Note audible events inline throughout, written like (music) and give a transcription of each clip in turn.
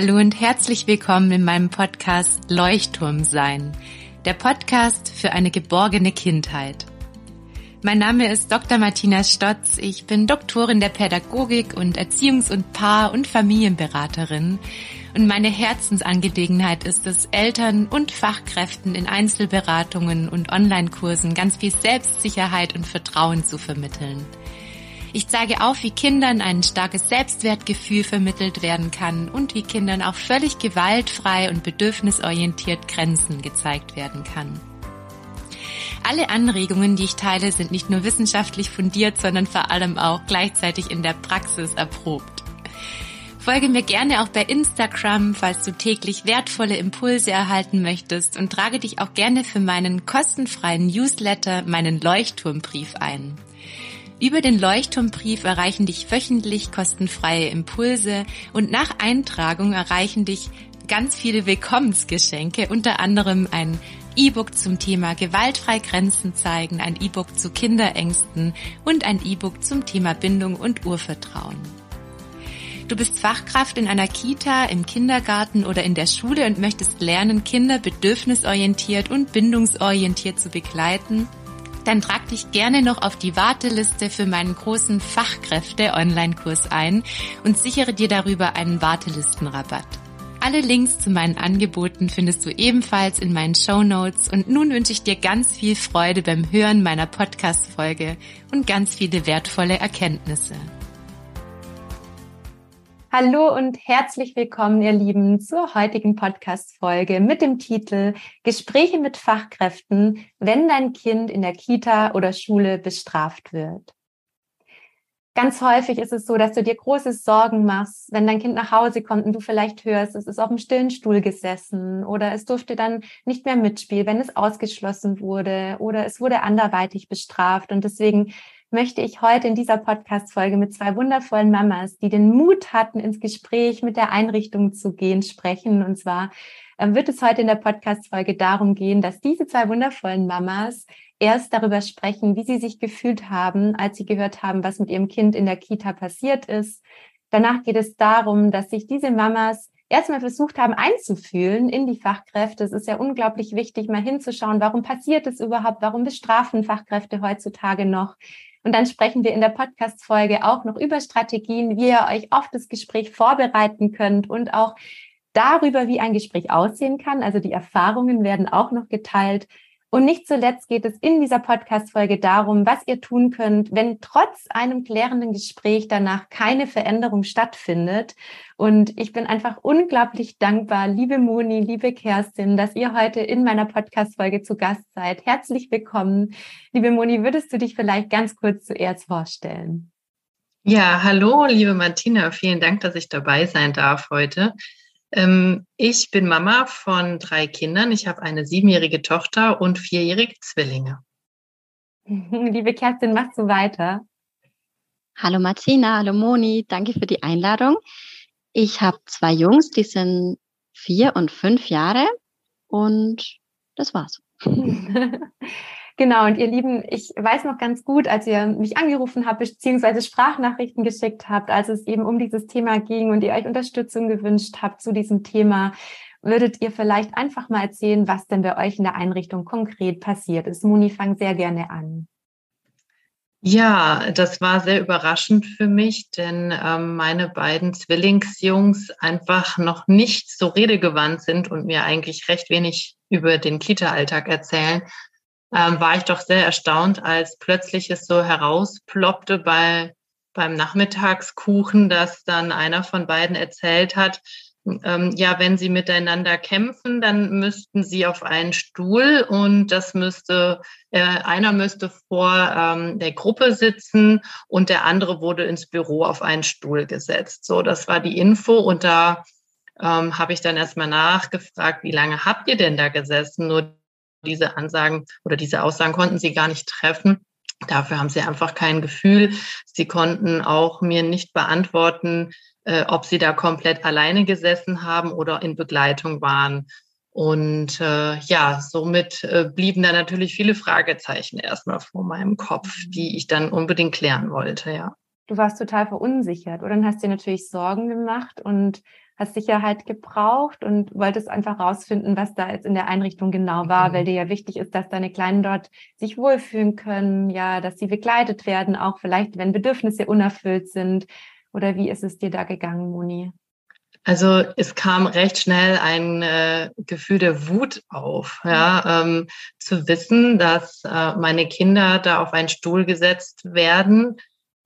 Hallo und herzlich willkommen in meinem Podcast Leuchtturm sein, der Podcast für eine geborgene Kindheit. Mein Name ist Dr. Martina Stotz. Ich bin Doktorin der Pädagogik und Erziehungs- und Paar- und Familienberaterin. Und meine Herzensangelegenheit ist es, Eltern und Fachkräften in Einzelberatungen und Online-Kursen ganz viel Selbstsicherheit und Vertrauen zu vermitteln. Ich zeige auf, wie Kindern ein starkes Selbstwertgefühl vermittelt werden kann und wie Kindern auch völlig gewaltfrei und bedürfnisorientiert Grenzen gezeigt werden kann. Alle Anregungen, die ich teile, sind nicht nur wissenschaftlich fundiert, sondern vor allem auch gleichzeitig in der Praxis erprobt. Folge mir gerne auch bei Instagram, falls du täglich wertvolle Impulse erhalten möchtest und trage dich auch gerne für meinen kostenfreien Newsletter, meinen Leuchtturmbrief ein. Über den Leuchtturmbrief erreichen dich wöchentlich kostenfreie Impulse und nach Eintragung erreichen dich ganz viele Willkommensgeschenke, unter anderem ein E-Book zum Thema gewaltfrei Grenzen zeigen, ein E-Book zu Kinderängsten und ein E-Book zum Thema Bindung und Urvertrauen. Du bist Fachkraft in einer Kita, im Kindergarten oder in der Schule und möchtest lernen, Kinder bedürfnisorientiert und bindungsorientiert zu begleiten dann trag dich gerne noch auf die Warteliste für meinen großen Fachkräfte-Online-Kurs ein und sichere dir darüber einen Wartelistenrabatt. Alle Links zu meinen Angeboten findest du ebenfalls in meinen Show Notes und nun wünsche ich dir ganz viel Freude beim Hören meiner Podcast-Folge und ganz viele wertvolle Erkenntnisse. Hallo und herzlich willkommen, ihr Lieben, zur heutigen Podcast-Folge mit dem Titel Gespräche mit Fachkräften, wenn dein Kind in der Kita oder Schule bestraft wird. Ganz häufig ist es so, dass du dir große Sorgen machst, wenn dein Kind nach Hause kommt und du vielleicht hörst, es ist auf dem stillen Stuhl gesessen oder es durfte dann nicht mehr mitspielen, wenn es ausgeschlossen wurde oder es wurde anderweitig bestraft. Und deswegen möchte ich heute in dieser Podcast-Folge mit zwei wundervollen Mamas, die den Mut hatten, ins Gespräch mit der Einrichtung zu gehen, sprechen. Und zwar ähm, wird es heute in der Podcast-Folge darum gehen, dass diese zwei wundervollen Mamas erst darüber sprechen, wie sie sich gefühlt haben, als sie gehört haben, was mit ihrem Kind in der Kita passiert ist. Danach geht es darum, dass sich diese Mamas erstmal versucht haben einzufühlen in die Fachkräfte. Es ist ja unglaublich wichtig, mal hinzuschauen, warum passiert es überhaupt, warum bestrafen Fachkräfte heutzutage noch, und dann sprechen wir in der Podcast-Folge auch noch über Strategien, wie ihr euch auf das Gespräch vorbereiten könnt und auch darüber, wie ein Gespräch aussehen kann. Also die Erfahrungen werden auch noch geteilt. Und nicht zuletzt geht es in dieser Podcast-Folge darum, was ihr tun könnt, wenn trotz einem klärenden Gespräch danach keine Veränderung stattfindet. Und ich bin einfach unglaublich dankbar, liebe Moni, liebe Kerstin, dass ihr heute in meiner Podcast-Folge zu Gast seid. Herzlich willkommen. Liebe Moni, würdest du dich vielleicht ganz kurz zuerst vorstellen? Ja, hallo, liebe Martina. Vielen Dank, dass ich dabei sein darf heute. Ähm, ich bin Mama von drei Kindern. Ich habe eine siebenjährige Tochter und vierjährige Zwillinge. (laughs) Liebe Kerstin, machst du weiter? Hallo Martina, hallo Moni, danke für die Einladung. Ich habe zwei Jungs, die sind vier und fünf Jahre und das war's. (laughs) Genau, und ihr Lieben, ich weiß noch ganz gut, als ihr mich angerufen habt, beziehungsweise Sprachnachrichten geschickt habt, als es eben um dieses Thema ging und ihr euch Unterstützung gewünscht habt zu diesem Thema, würdet ihr vielleicht einfach mal erzählen, was denn bei euch in der Einrichtung konkret passiert ist. Moni, fang sehr gerne an. Ja, das war sehr überraschend für mich, denn ähm, meine beiden Zwillingsjungs einfach noch nicht so redegewandt sind und mir eigentlich recht wenig über den Kita-Alltag erzählen ähm, war ich doch sehr erstaunt, als plötzlich es so herausploppte bei, beim Nachmittagskuchen, dass dann einer von beiden erzählt hat, ähm, ja, wenn sie miteinander kämpfen, dann müssten sie auf einen Stuhl und das müsste, äh, einer müsste vor ähm, der Gruppe sitzen und der andere wurde ins Büro auf einen Stuhl gesetzt. So, das war die Info und da ähm, habe ich dann erstmal nachgefragt, wie lange habt ihr denn da gesessen? Nur diese Ansagen oder diese Aussagen konnten sie gar nicht treffen. Dafür haben sie einfach kein Gefühl. Sie konnten auch mir nicht beantworten, äh, ob sie da komplett alleine gesessen haben oder in Begleitung waren. Und äh, ja, somit äh, blieben da natürlich viele Fragezeichen erstmal vor meinem Kopf, die ich dann unbedingt klären wollte, ja. Du warst total verunsichert oder dann hast dir natürlich Sorgen gemacht und hast Sicherheit gebraucht und wolltest einfach rausfinden, was da jetzt in der Einrichtung genau war, mhm. weil dir ja wichtig ist, dass deine Kleinen dort sich wohlfühlen können, ja, dass sie begleitet werden, auch vielleicht, wenn Bedürfnisse unerfüllt sind. Oder wie ist es dir da gegangen, Moni? Also es kam recht schnell ein äh, Gefühl der Wut auf, ja, ähm, zu wissen, dass äh, meine Kinder da auf einen Stuhl gesetzt werden,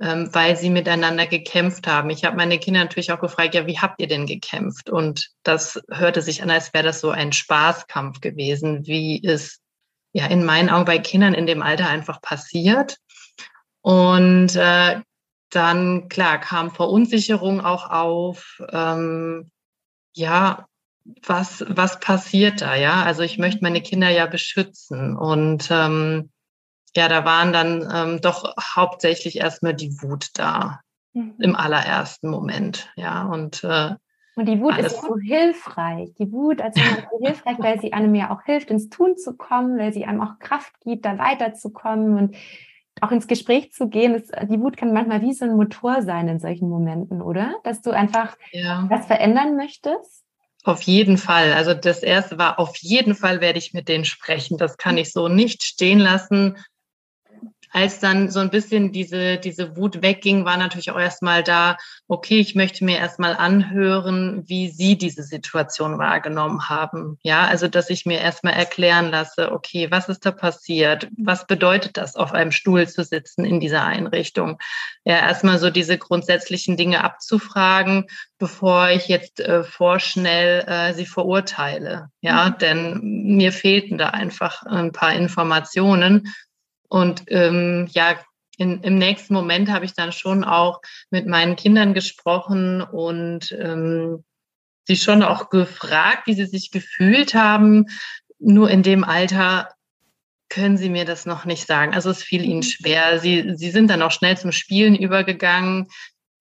ähm, weil sie miteinander gekämpft haben. Ich habe meine Kinder natürlich auch gefragt, ja, wie habt ihr denn gekämpft? Und das hörte sich an, als wäre das so ein Spaßkampf gewesen, wie es ja in meinen Augen bei Kindern in dem Alter einfach passiert. Und äh, dann, klar, kam Verunsicherung auch auf. Ähm, ja, was, was passiert da? Ja, also ich möchte meine Kinder ja beschützen. Und ähm, ja, da waren dann ähm, doch hauptsächlich erstmal die Wut da mhm. im allerersten Moment. Ja, und äh, und die Wut ist so hilfreich. Die Wut als so (laughs) hilfreich, weil sie einem ja auch hilft, ins Tun zu kommen, weil sie einem auch Kraft gibt, da weiterzukommen und auch ins Gespräch zu gehen. Ist, die Wut kann manchmal wie so ein Motor sein in solchen Momenten, oder? Dass du einfach ja. was verändern möchtest. Auf jeden Fall. Also das erste war, auf jeden Fall werde ich mit denen sprechen. Das kann ich so nicht stehen lassen als dann so ein bisschen diese, diese Wut wegging, war natürlich auch erstmal da, okay, ich möchte mir erstmal anhören, wie Sie diese Situation wahrgenommen haben. Ja, also, dass ich mir erstmal erklären lasse, okay, was ist da passiert? Was bedeutet das, auf einem Stuhl zu sitzen in dieser Einrichtung? Ja, erstmal so diese grundsätzlichen Dinge abzufragen, bevor ich jetzt äh, vorschnell äh, sie verurteile. Ja, mhm. denn mir fehlten da einfach ein paar Informationen und ähm, ja, in, im nächsten Moment habe ich dann schon auch mit meinen Kindern gesprochen und ähm, sie schon auch gefragt, wie sie sich gefühlt haben. Nur in dem Alter können sie mir das noch nicht sagen. Also es fiel ihnen schwer. Sie, sie sind dann auch schnell zum Spielen übergegangen.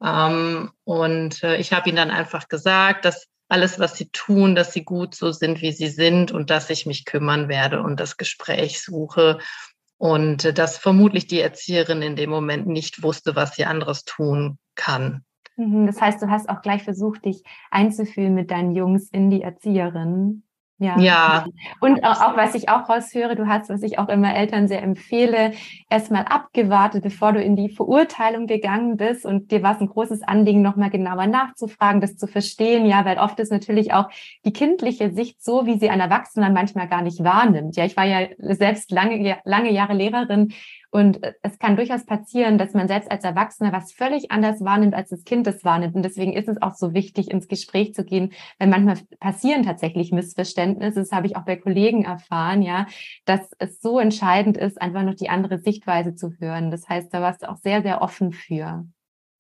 Ähm, und äh, ich habe ihnen dann einfach gesagt, dass alles, was sie tun, dass sie gut so sind, wie sie sind und dass ich mich kümmern werde und das Gespräch suche und äh, dass vermutlich die Erzieherin in dem Moment nicht wusste, was sie anderes tun kann. Mhm, das heißt, du hast auch gleich versucht, dich einzufühlen mit deinen Jungs in die Erzieherin. Ja. ja. Und auch, auch, was ich auch raushöre, du hast, was ich auch immer Eltern sehr empfehle, erstmal abgewartet, bevor du in die Verurteilung gegangen bist. Und dir war es ein großes Anliegen, nochmal genauer nachzufragen, das zu verstehen. Ja, weil oft ist natürlich auch die kindliche Sicht so, wie sie ein Erwachsener manchmal gar nicht wahrnimmt. Ja, ich war ja selbst lange, lange Jahre Lehrerin und äh, es kann durchaus passieren, dass man selbst als Erwachsener was völlig anders wahrnimmt, als das Kind es wahrnimmt. Und deswegen ist es auch so wichtig, ins Gespräch zu gehen, weil manchmal passieren tatsächlich Missverständnisse. Das habe ich auch bei Kollegen erfahren, ja, dass es so entscheidend ist, einfach noch die andere Sichtweise zu hören. Das heißt, da warst du auch sehr, sehr offen für.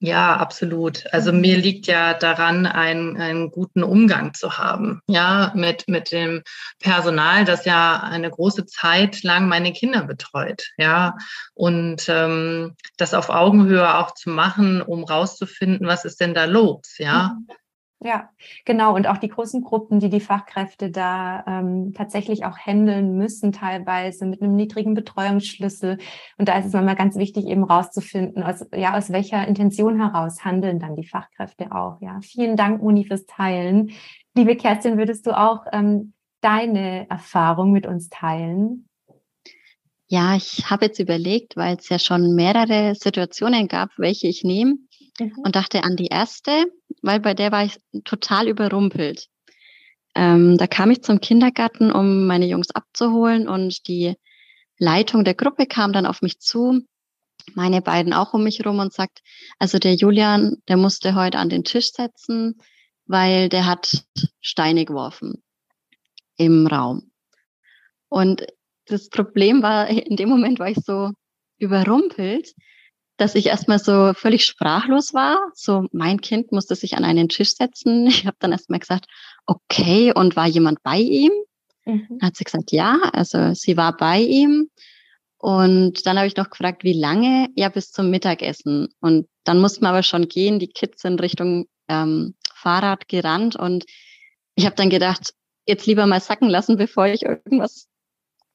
Ja, absolut. Also mir mhm. liegt ja daran, einen, einen guten Umgang zu haben, ja, mit, mit dem Personal, das ja eine große Zeit lang meine Kinder betreut, ja, und ähm, das auf Augenhöhe auch zu machen, um rauszufinden, was ist denn da los, ja. Ja, genau. Und auch die großen Gruppen, die die Fachkräfte da ähm, tatsächlich auch handeln müssen, teilweise mit einem niedrigen Betreuungsschlüssel. Und da ist es manchmal ganz wichtig, eben rauszufinden, aus, ja, aus welcher Intention heraus handeln dann die Fachkräfte auch. Ja, vielen Dank, Moni, fürs Teilen. Liebe Kerstin, würdest du auch ähm, deine Erfahrung mit uns teilen? Ja, ich habe jetzt überlegt, weil es ja schon mehrere Situationen gab, welche ich nehme mhm. und dachte an die erste, weil bei der war ich total überrumpelt. Ähm, da kam ich zum Kindergarten, um meine Jungs abzuholen und die Leitung der Gruppe kam dann auf mich zu, meine beiden auch um mich rum und sagt, also der Julian, der musste heute an den Tisch setzen, weil der hat Steine geworfen im Raum. Und das Problem war, in dem Moment war ich so überrumpelt, dass ich erstmal so völlig sprachlos war. So, mein Kind musste sich an einen Tisch setzen. (laughs) Ich habe dann erstmal gesagt, okay, und war jemand bei ihm? Mhm. Hat sie gesagt, ja, also sie war bei ihm. Und dann habe ich noch gefragt, wie lange? Ja, bis zum Mittagessen. Und dann mussten wir aber schon gehen. Die Kids sind Richtung ähm, Fahrrad gerannt. Und ich habe dann gedacht, jetzt lieber mal sacken lassen, bevor ich irgendwas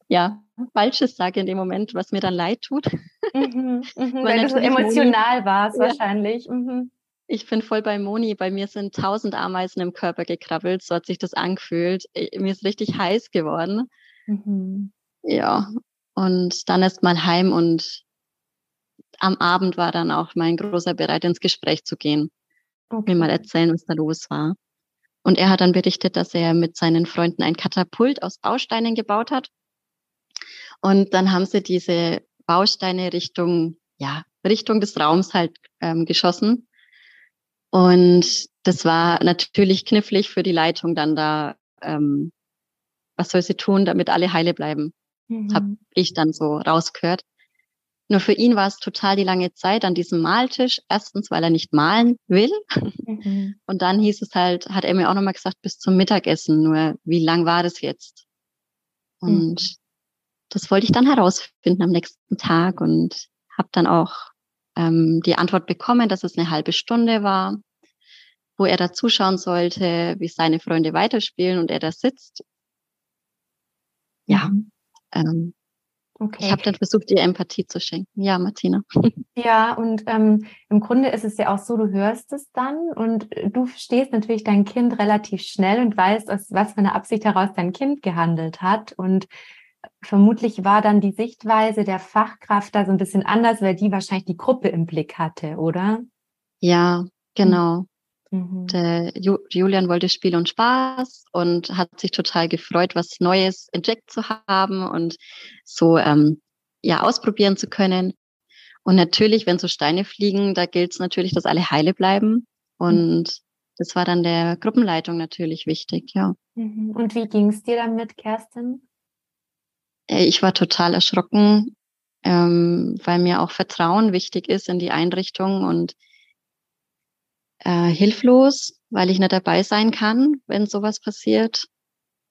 ja, Falsches sage in dem Moment, was mir dann leid tut. Mhm, mhm, weil, du so emotional warst ja. wahrscheinlich. Mhm. Ich bin voll bei Moni. Bei mir sind tausend Ameisen im Körper gekrabbelt. So hat sich das angefühlt. Mir ist richtig heiß geworden. Mhm. Ja. Und dann erst mal heim und am Abend war dann auch mein Großer bereit, ins Gespräch zu gehen. Okay. Mir mal erzählen, was da los war. Und er hat dann berichtet, dass er mit seinen Freunden ein Katapult aus Bausteinen gebaut hat. Und dann haben sie diese Bausteine Richtung, ja, Richtung des Raums halt ähm, geschossen. Und das war natürlich knifflig für die Leitung dann da, ähm, was soll sie tun, damit alle heile bleiben. Mhm. Habe ich dann so rausgehört. Nur für ihn war es total die lange Zeit an diesem Maltisch. Erstens, weil er nicht malen will. Mhm. (laughs) Und dann hieß es halt, hat er mir auch nochmal gesagt, bis zum Mittagessen. Nur wie lang war das jetzt? Und mhm. Das wollte ich dann herausfinden am nächsten Tag und habe dann auch ähm, die Antwort bekommen, dass es eine halbe Stunde war, wo er da zuschauen sollte, wie seine Freunde weiterspielen und er da sitzt. Ja, mhm. ähm, Okay. Ich habe dann versucht, ihr Empathie zu schenken. Ja, Martina. (laughs) Ja, und ähm, im Grunde ist es ja auch so, du hörst es dann und du verstehst natürlich dein Kind relativ schnell und weißt, aus was für eine Absicht heraus dein Kind gehandelt hat. Und vermutlich war dann die Sichtweise der Fachkraft da so ein bisschen anders, weil die wahrscheinlich die Gruppe im Blick hatte, oder? Ja, genau. Mhm. Der Julian wollte Spiel und Spaß und hat sich total gefreut, was Neues entdeckt zu haben und so ähm, ja ausprobieren zu können. Und natürlich, wenn so Steine fliegen, da gilt es natürlich, dass alle heile bleiben. Und mhm. das war dann der Gruppenleitung natürlich wichtig, ja. Mhm. Und wie ging es dir damit, Kerstin? Äh, ich war total erschrocken, ähm, weil mir auch Vertrauen wichtig ist in die Einrichtung und äh, hilflos, weil ich nicht dabei sein kann, wenn sowas passiert.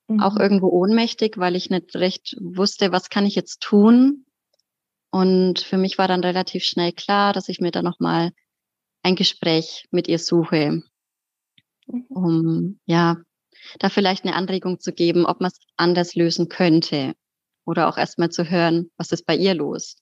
Mhm. Auch irgendwo ohnmächtig, weil ich nicht recht wusste, was kann ich jetzt tun. Und für mich war dann relativ schnell klar, dass ich mir da nochmal ein Gespräch mit ihr suche, mhm. um ja da vielleicht eine Anregung zu geben, ob man es anders lösen könnte oder auch erstmal zu hören, was ist bei ihr los.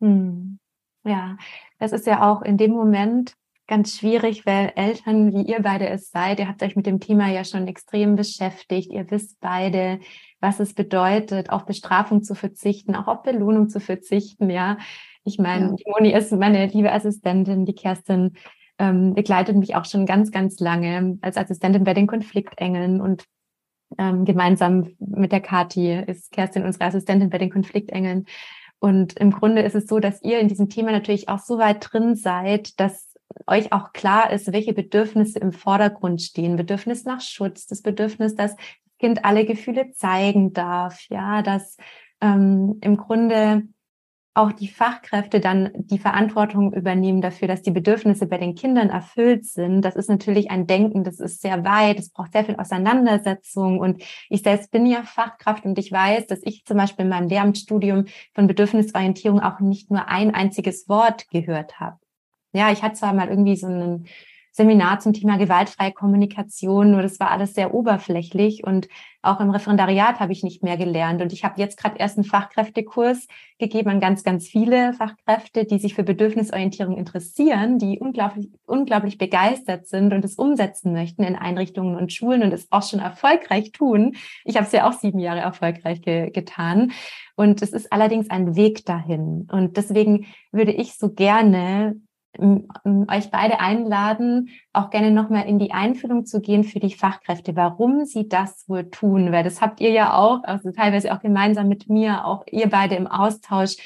Mhm. Ja, das ist ja auch in dem Moment, ganz schwierig, weil Eltern, wie ihr beide es seid, ihr habt euch mit dem Thema ja schon extrem beschäftigt. Ihr wisst beide, was es bedeutet, auf Bestrafung zu verzichten, auch auf Belohnung zu verzichten. Ja, ich meine, ja. die Moni ist meine liebe Assistentin, die Kerstin ähm, begleitet mich auch schon ganz, ganz lange als Assistentin bei den Konfliktengeln und ähm, gemeinsam mit der Kati ist Kerstin unsere Assistentin bei den Konfliktengeln. Und im Grunde ist es so, dass ihr in diesem Thema natürlich auch so weit drin seid, dass euch auch klar ist, welche Bedürfnisse im Vordergrund stehen. Bedürfnis nach Schutz, das Bedürfnis, dass das Kind alle Gefühle zeigen darf, ja, dass ähm, im Grunde auch die Fachkräfte dann die Verantwortung übernehmen dafür, dass die Bedürfnisse bei den Kindern erfüllt sind. Das ist natürlich ein Denken, das ist sehr weit, es braucht sehr viel Auseinandersetzung. Und ich selbst bin ja Fachkraft und ich weiß, dass ich zum Beispiel in meinem Lehramtsstudium von Bedürfnisorientierung auch nicht nur ein einziges Wort gehört habe. Ja, ich hatte zwar mal irgendwie so ein Seminar zum Thema gewaltfreie Kommunikation, nur das war alles sehr oberflächlich und auch im Referendariat habe ich nicht mehr gelernt. Und ich habe jetzt gerade erst einen Fachkräftekurs gegeben an ganz, ganz viele Fachkräfte, die sich für Bedürfnisorientierung interessieren, die unglaublich, unglaublich begeistert sind und es umsetzen möchten in Einrichtungen und Schulen und es auch schon erfolgreich tun. Ich habe es ja auch sieben Jahre erfolgreich ge getan. Und es ist allerdings ein Weg dahin. Und deswegen würde ich so gerne euch beide einladen, auch gerne nochmal in die Einfühlung zu gehen für die Fachkräfte, warum sie das wohl tun, weil das habt ihr ja auch, also teilweise auch gemeinsam mit mir, auch ihr beide im Austausch,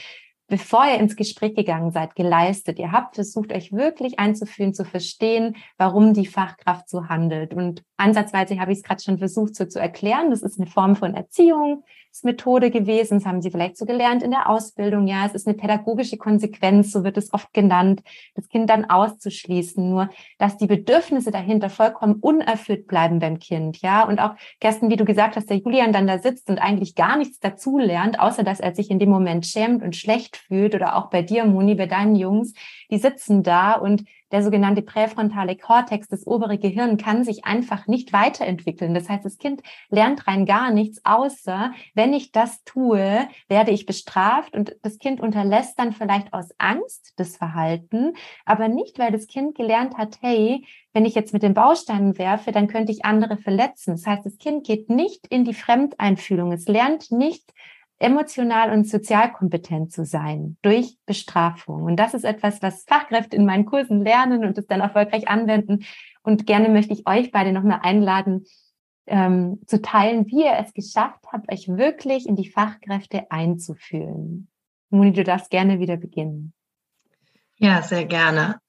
bevor ihr ins Gespräch gegangen seid, geleistet. Ihr habt versucht, euch wirklich einzufühlen, zu verstehen, warum die Fachkraft so handelt. Und ansatzweise habe ich es gerade schon versucht, so zu erklären. Das ist eine Form von Erziehung, Methode gewesen. Das haben Sie vielleicht so gelernt in der Ausbildung. Ja, es ist eine pädagogische Konsequenz, so wird es oft genannt, das Kind dann auszuschließen. Nur, dass die Bedürfnisse dahinter vollkommen unerfüllt bleiben beim Kind. Ja, und auch, Kerstin, wie du gesagt hast, der Julian dann da sitzt und eigentlich gar nichts dazu lernt, außer dass er sich in dem Moment schämt und schlecht fühlt oder auch bei dir, Moni, bei deinen Jungs, die sitzen da und der sogenannte präfrontale Kortex, das obere Gehirn, kann sich einfach nicht weiterentwickeln. Das heißt, das Kind lernt rein gar nichts, außer wenn ich das tue, werde ich bestraft und das Kind unterlässt dann vielleicht aus Angst das Verhalten, aber nicht, weil das Kind gelernt hat, hey, wenn ich jetzt mit den Bausteinen werfe, dann könnte ich andere verletzen. Das heißt, das Kind geht nicht in die Fremdeinfühlung. Es lernt nicht emotional und sozial kompetent zu sein durch Bestrafung. Und das ist etwas, was Fachkräfte in meinen Kursen lernen und es dann erfolgreich anwenden. Und gerne möchte ich euch beide nochmal einladen, ähm, zu teilen, wie ihr es geschafft habt, euch wirklich in die Fachkräfte einzufühlen. Moni, du darfst gerne wieder beginnen. Ja, sehr gerne.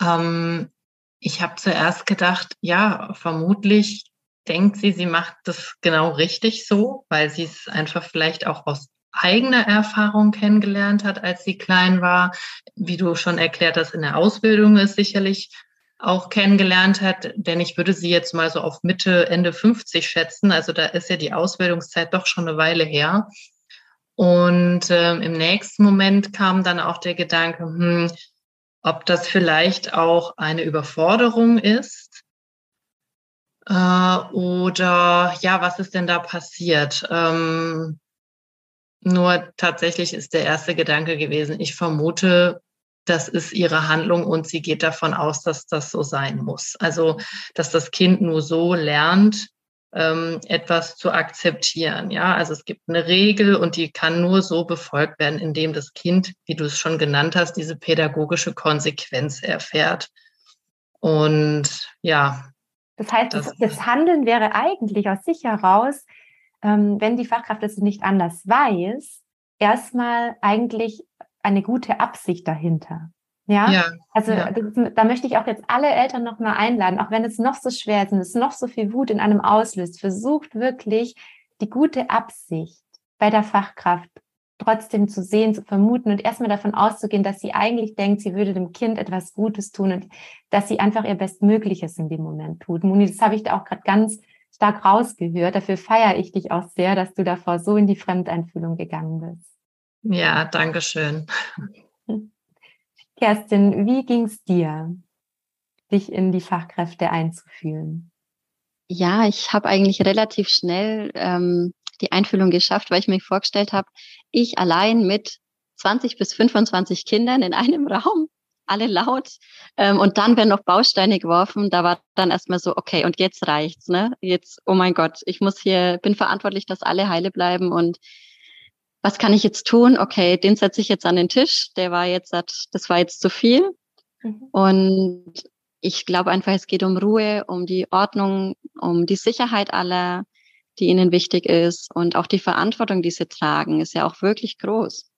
Ähm, ich habe zuerst gedacht, ja, vermutlich denkt sie, sie macht das genau richtig so, weil sie es einfach vielleicht auch aus eigener Erfahrung kennengelernt hat, als sie klein war. Wie du schon erklärt hast, in der Ausbildung ist sicherlich auch kennengelernt hat, denn ich würde sie jetzt mal so auf Mitte, Ende 50 schätzen. Also da ist ja die Ausbildungszeit doch schon eine Weile her. Und ähm, im nächsten Moment kam dann auch der Gedanke, hm, ob das vielleicht auch eine Überforderung ist äh, oder ja, was ist denn da passiert? Ähm, nur tatsächlich ist der erste Gedanke gewesen, ich vermute, das ist ihre Handlung und sie geht davon aus, dass das so sein muss. Also, dass das Kind nur so lernt, ähm, etwas zu akzeptieren. Ja, also es gibt eine Regel und die kann nur so befolgt werden, indem das Kind, wie du es schon genannt hast, diese pädagogische Konsequenz erfährt. Und ja, das heißt, das, das Handeln wäre eigentlich aus sich heraus, ähm, wenn die Fachkraft es nicht anders weiß, erstmal eigentlich eine gute Absicht dahinter. Ja, ja also ja. Das, da möchte ich auch jetzt alle Eltern nochmal einladen, auch wenn es noch so schwer ist und es noch so viel Wut in einem auslöst, versucht wirklich die gute Absicht bei der Fachkraft trotzdem zu sehen, zu vermuten und erstmal davon auszugehen, dass sie eigentlich denkt, sie würde dem Kind etwas Gutes tun und dass sie einfach ihr Bestmögliches in dem Moment tut. Moni, das habe ich da auch gerade ganz stark rausgehört. Dafür feiere ich dich auch sehr, dass du davor so in die Fremdeinfühlung gegangen bist. Ja, danke schön. Kerstin, wie ging es dir, dich in die Fachkräfte einzufühlen? Ja, ich habe eigentlich relativ schnell ähm, die Einfühlung geschafft, weil ich mir vorgestellt habe, ich allein mit 20 bis 25 Kindern in einem Raum, alle laut. Ähm, und dann werden noch Bausteine geworfen. Da war dann erstmal so, okay, und jetzt reicht's, ne? Jetzt, oh mein Gott, ich muss hier, bin verantwortlich, dass alle heile bleiben und was kann ich jetzt tun? Okay, den setze ich jetzt an den Tisch. Der war jetzt, das war jetzt zu viel. Mhm. Und ich glaube einfach, es geht um Ruhe, um die Ordnung, um die Sicherheit aller die ihnen wichtig ist und auch die Verantwortung, die sie tragen, ist ja auch wirklich groß.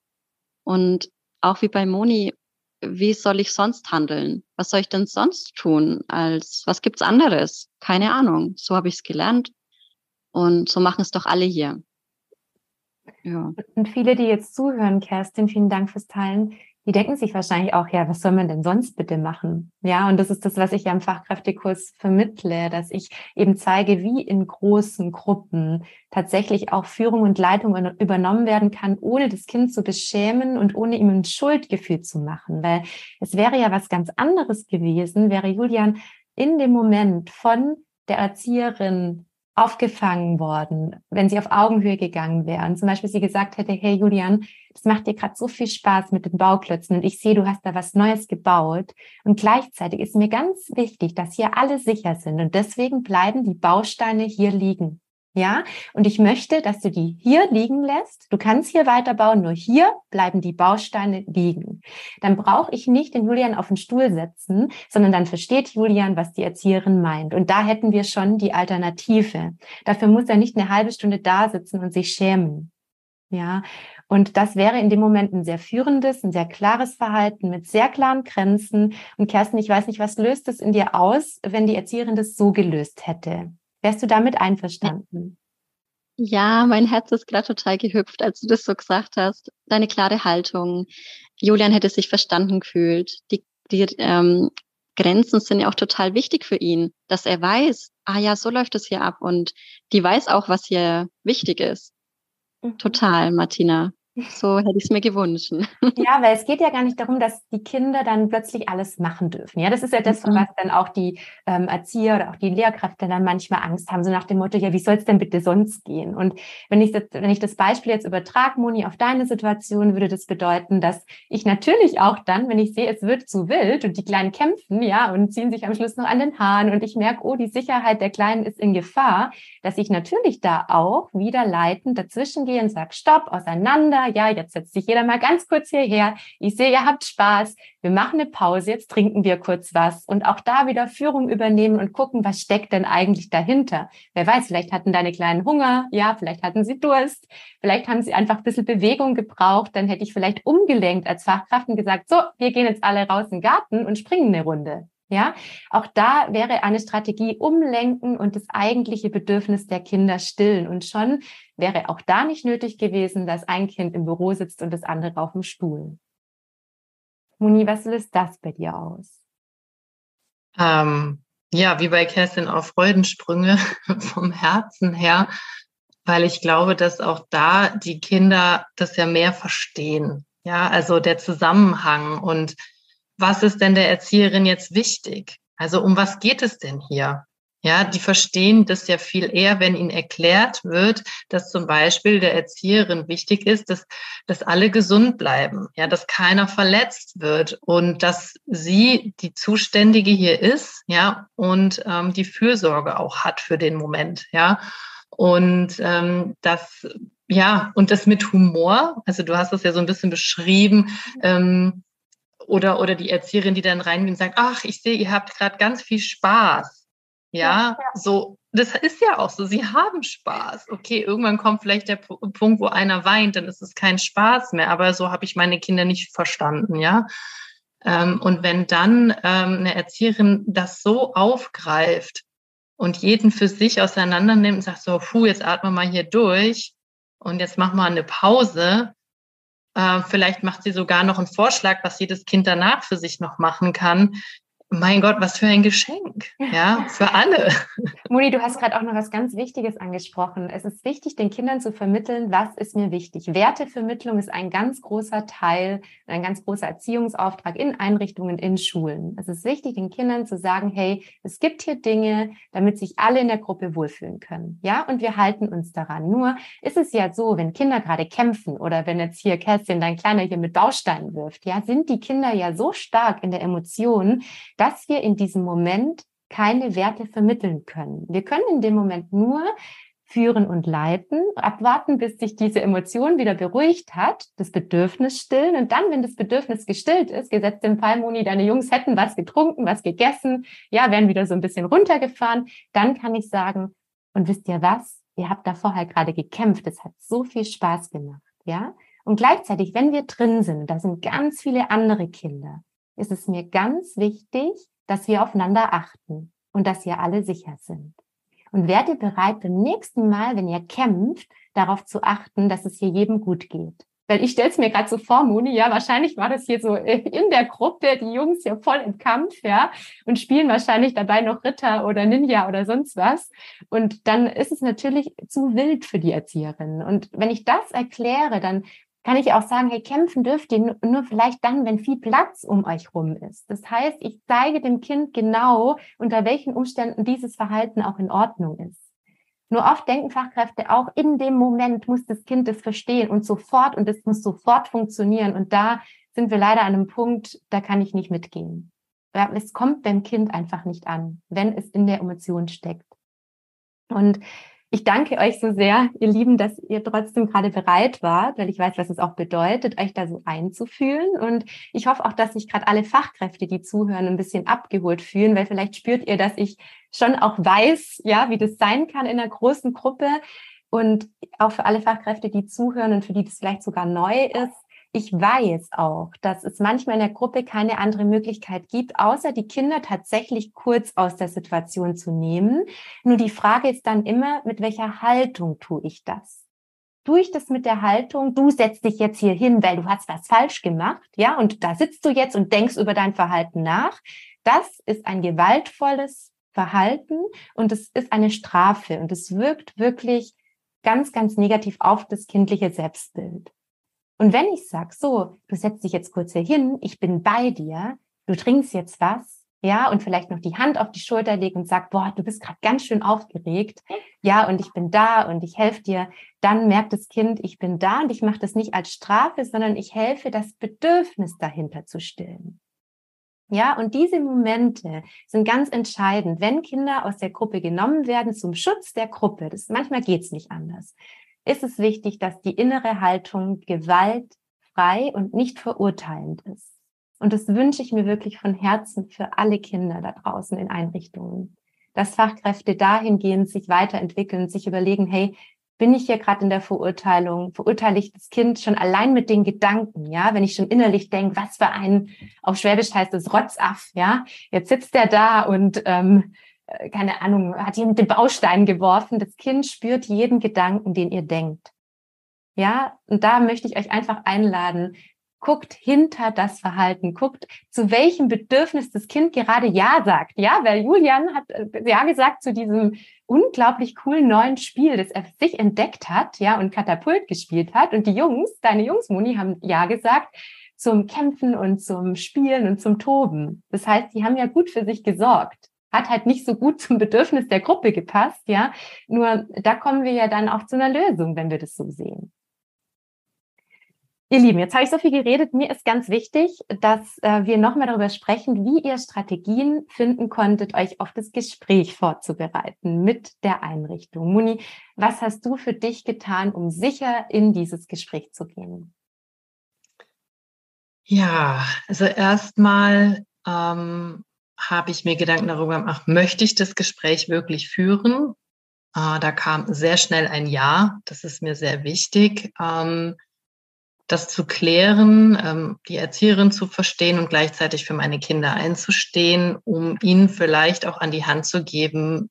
Und auch wie bei Moni, wie soll ich sonst handeln? Was soll ich denn sonst tun? Als was gibt's anderes? Keine Ahnung. So habe ich es gelernt und so machen es doch alle hier. Ja. Und viele, die jetzt zuhören, Kerstin, vielen Dank fürs Teilen, die denken sich wahrscheinlich auch, ja, was soll man denn sonst bitte machen? Ja, und das ist das, was ich ja im Fachkräftekurs vermittle, dass ich eben zeige, wie in großen Gruppen tatsächlich auch Führung und Leitung übernommen werden kann, ohne das Kind zu beschämen und ohne ihm ein Schuldgefühl zu machen. Weil es wäre ja was ganz anderes gewesen, wäre Julian in dem Moment von der Erzieherin aufgefangen worden, wenn sie auf Augenhöhe gegangen wären. Zum Beispiel sie gesagt hätte, hey Julian, das macht dir gerade so viel Spaß mit den Bauklötzen und ich sehe, du hast da was Neues gebaut. Und gleichzeitig ist mir ganz wichtig, dass hier alle sicher sind und deswegen bleiben die Bausteine hier liegen. Ja, und ich möchte, dass du die hier liegen lässt. Du kannst hier weiterbauen, nur hier bleiben die Bausteine liegen. Dann brauche ich nicht den Julian auf den Stuhl setzen, sondern dann versteht Julian, was die Erzieherin meint. Und da hätten wir schon die Alternative. Dafür muss er nicht eine halbe Stunde da sitzen und sich schämen. Ja, und das wäre in dem Moment ein sehr führendes, ein sehr klares Verhalten mit sehr klaren Grenzen. Und Kerstin, ich weiß nicht, was löst es in dir aus, wenn die Erzieherin das so gelöst hätte? Wärst du damit einverstanden? Ja, mein Herz ist gerade total gehüpft, als du das so gesagt hast. Deine klare Haltung. Julian hätte sich verstanden gefühlt. Die, die ähm, Grenzen sind ja auch total wichtig für ihn, dass er weiß, ah ja, so läuft es hier ab und die weiß auch, was hier wichtig ist. Mhm. Total, Martina. So hätte ich es mir gewünscht. Ja, weil es geht ja gar nicht darum, dass die Kinder dann plötzlich alles machen dürfen. Ja, das ist ja das, mhm. was dann auch die ähm, Erzieher oder auch die Lehrkräfte dann manchmal Angst haben, so nach dem Motto, ja, wie soll es denn bitte sonst gehen? Und wenn ich das, wenn ich das Beispiel jetzt übertrage, Moni, auf deine Situation, würde das bedeuten, dass ich natürlich auch dann, wenn ich sehe, es wird zu wild und die Kleinen kämpfen, ja, und ziehen sich am Schluss noch an den Haaren und ich merke, oh, die Sicherheit der Kleinen ist in Gefahr, dass ich natürlich da auch wieder leitend dazwischen gehe und sage, stopp, auseinander, ja, jetzt setzt sich jeder mal ganz kurz hierher. Ich sehe, ihr habt Spaß. Wir machen eine Pause, jetzt trinken wir kurz was und auch da wieder Führung übernehmen und gucken, was steckt denn eigentlich dahinter. Wer weiß, vielleicht hatten deine Kleinen Hunger, ja, vielleicht hatten sie Durst, vielleicht haben sie einfach ein bisschen Bewegung gebraucht, dann hätte ich vielleicht umgelenkt als Fachkraft und gesagt, so, wir gehen jetzt alle raus in den Garten und springen eine Runde. Ja, auch da wäre eine Strategie umlenken und das eigentliche Bedürfnis der Kinder stillen. Und schon wäre auch da nicht nötig gewesen, dass ein Kind im Büro sitzt und das andere auf dem Stuhl. Moni, was löst das bei dir aus? Ähm, ja, wie bei Kerstin auch Freudensprünge (laughs) vom Herzen her, weil ich glaube, dass auch da die Kinder das ja mehr verstehen. Ja, also der Zusammenhang und was ist denn der Erzieherin jetzt wichtig? Also um was geht es denn hier? Ja, die verstehen das ja viel eher, wenn ihnen erklärt wird, dass zum Beispiel der Erzieherin wichtig ist, dass, dass alle gesund bleiben, ja, dass keiner verletzt wird und dass sie die Zuständige hier ist, ja, und ähm, die Fürsorge auch hat für den Moment, ja. Und ähm, das, ja, und das mit Humor, also du hast das ja so ein bisschen beschrieben, ähm, oder, oder die Erzieherin, die dann reingehen und sagt, ach, ich sehe, ihr habt gerade ganz viel Spaß. Ja, ja, ja, so, das ist ja auch so, sie haben Spaß. Okay, irgendwann kommt vielleicht der Punkt, wo einer weint, dann ist es kein Spaß mehr, aber so habe ich meine Kinder nicht verstanden, ja. Ähm, und wenn dann ähm, eine Erzieherin das so aufgreift und jeden für sich auseinander nimmt und sagt so, puh, jetzt atmen wir mal hier durch und jetzt machen wir eine Pause, äh, vielleicht macht sie sogar noch einen Vorschlag, was jedes Kind danach für sich noch machen kann mein Gott, was für ein Geschenk, ja, für alle. (laughs) Moni, du hast gerade auch noch was ganz Wichtiges angesprochen. Es ist wichtig, den Kindern zu vermitteln, was ist mir wichtig. Wertevermittlung ist ein ganz großer Teil, ein ganz großer Erziehungsauftrag in Einrichtungen, in Schulen. Es ist wichtig, den Kindern zu sagen, hey, es gibt hier Dinge, damit sich alle in der Gruppe wohlfühlen können. Ja, und wir halten uns daran. Nur ist es ja so, wenn Kinder gerade kämpfen oder wenn jetzt hier Kerstin, dein Kleiner hier mit Bausteinen wirft, ja, sind die Kinder ja so stark in der Emotion, dass wir in diesem Moment keine Werte vermitteln können. Wir können in dem Moment nur führen und leiten, abwarten, bis sich diese Emotion wieder beruhigt hat, das Bedürfnis stillen und dann, wenn das Bedürfnis gestillt ist, gesetzt im Fall, Moni, deine Jungs hätten was getrunken, was gegessen, ja, werden wieder so ein bisschen runtergefahren, dann kann ich sagen, und wisst ihr was? Ihr habt da vorher gerade gekämpft, es hat so viel Spaß gemacht, ja? Und gleichzeitig, wenn wir drin sind, da sind ganz viele andere Kinder, ist es mir ganz wichtig, dass wir aufeinander achten und dass wir alle sicher sind. Und werdet bereit, beim nächsten Mal, wenn ihr kämpft, darauf zu achten, dass es hier jedem gut geht. Weil ich stelle es mir gerade so vor, Moni, ja, wahrscheinlich war das hier so in der Gruppe, die Jungs hier voll im Kampf, ja, und spielen wahrscheinlich dabei noch Ritter oder Ninja oder sonst was. Und dann ist es natürlich zu wild für die Erzieherinnen. Und wenn ich das erkläre, dann kann ich auch sagen, hey, kämpfen dürft ihr nur vielleicht dann, wenn viel Platz um euch rum ist. Das heißt, ich zeige dem Kind genau, unter welchen Umständen dieses Verhalten auch in Ordnung ist. Nur oft denken Fachkräfte auch, in dem Moment muss das Kind es verstehen und sofort und es muss sofort funktionieren. Und da sind wir leider an einem Punkt, da kann ich nicht mitgehen. Es kommt beim Kind einfach nicht an, wenn es in der Emotion steckt. Und ich danke euch so sehr, ihr Lieben, dass ihr trotzdem gerade bereit wart, weil ich weiß, was es auch bedeutet, euch da so einzufühlen. Und ich hoffe auch, dass sich gerade alle Fachkräfte, die zuhören, ein bisschen abgeholt fühlen, weil vielleicht spürt ihr, dass ich schon auch weiß, ja, wie das sein kann in einer großen Gruppe. Und auch für alle Fachkräfte, die zuhören und für die das vielleicht sogar neu ist, ich weiß auch, dass es manchmal in der Gruppe keine andere Möglichkeit gibt, außer die Kinder tatsächlich kurz aus der Situation zu nehmen. Nur die Frage ist dann immer, mit welcher Haltung tue ich das? Tue ich das mit der Haltung, du setzt dich jetzt hier hin, weil du hast was falsch gemacht, ja, und da sitzt du jetzt und denkst über dein Verhalten nach. Das ist ein gewaltvolles Verhalten und es ist eine Strafe und es wirkt wirklich ganz, ganz negativ auf das kindliche Selbstbild. Und wenn ich sage, so, du setzt dich jetzt kurz hier hin, ich bin bei dir, du trinkst jetzt was, ja, und vielleicht noch die Hand auf die Schulter legt und sagt, boah, du bist gerade ganz schön aufgeregt, ja, und ich bin da und ich helfe dir, dann merkt das Kind, ich bin da und ich mache das nicht als Strafe, sondern ich helfe, das Bedürfnis dahinter zu stillen. Ja, und diese Momente sind ganz entscheidend, wenn Kinder aus der Gruppe genommen werden zum Schutz der Gruppe. Das, manchmal geht's nicht anders. Ist es wichtig, dass die innere Haltung gewaltfrei und nicht verurteilend ist. Und das wünsche ich mir wirklich von Herzen für alle Kinder da draußen in Einrichtungen. Dass Fachkräfte dahingehend sich weiterentwickeln, sich überlegen, hey, bin ich hier gerade in der Verurteilung? Verurteile ich das Kind schon allein mit den Gedanken, ja? Wenn ich schon innerlich denke, was für ein, auf Schwäbisch heißt es Rotzaff, ja? Jetzt sitzt der da und, ähm, äh, keine Ahnung, hat jemand den Baustein geworfen. Das Kind spürt jeden Gedanken, den ihr denkt. Ja, und da möchte ich euch einfach einladen, guckt hinter das Verhalten, guckt, zu welchem Bedürfnis das Kind gerade Ja sagt. Ja, weil Julian hat äh, Ja gesagt zu diesem unglaublich coolen neuen Spiel, das er sich entdeckt hat, ja, und Katapult gespielt hat. Und die Jungs, deine Jungs, Moni, haben Ja gesagt zum Kämpfen und zum Spielen und zum Toben. Das heißt, die haben ja gut für sich gesorgt. Hat halt nicht so gut zum Bedürfnis der Gruppe gepasst, ja. Nur da kommen wir ja dann auch zu einer Lösung, wenn wir das so sehen. Ihr Lieben, jetzt habe ich so viel geredet. Mir ist ganz wichtig, dass äh, wir nochmal darüber sprechen, wie ihr Strategien finden konntet, euch auf das Gespräch vorzubereiten mit der Einrichtung. Muni, was hast du für dich getan, um sicher in dieses Gespräch zu gehen? Ja, also erstmal ähm, habe ich mir Gedanken darüber gemacht, möchte ich das Gespräch wirklich führen? Äh, da kam sehr schnell ein Ja. Das ist mir sehr wichtig. Ähm, das zu klären, ähm, die Erzieherin zu verstehen und gleichzeitig für meine Kinder einzustehen, um ihnen vielleicht auch an die Hand zu geben,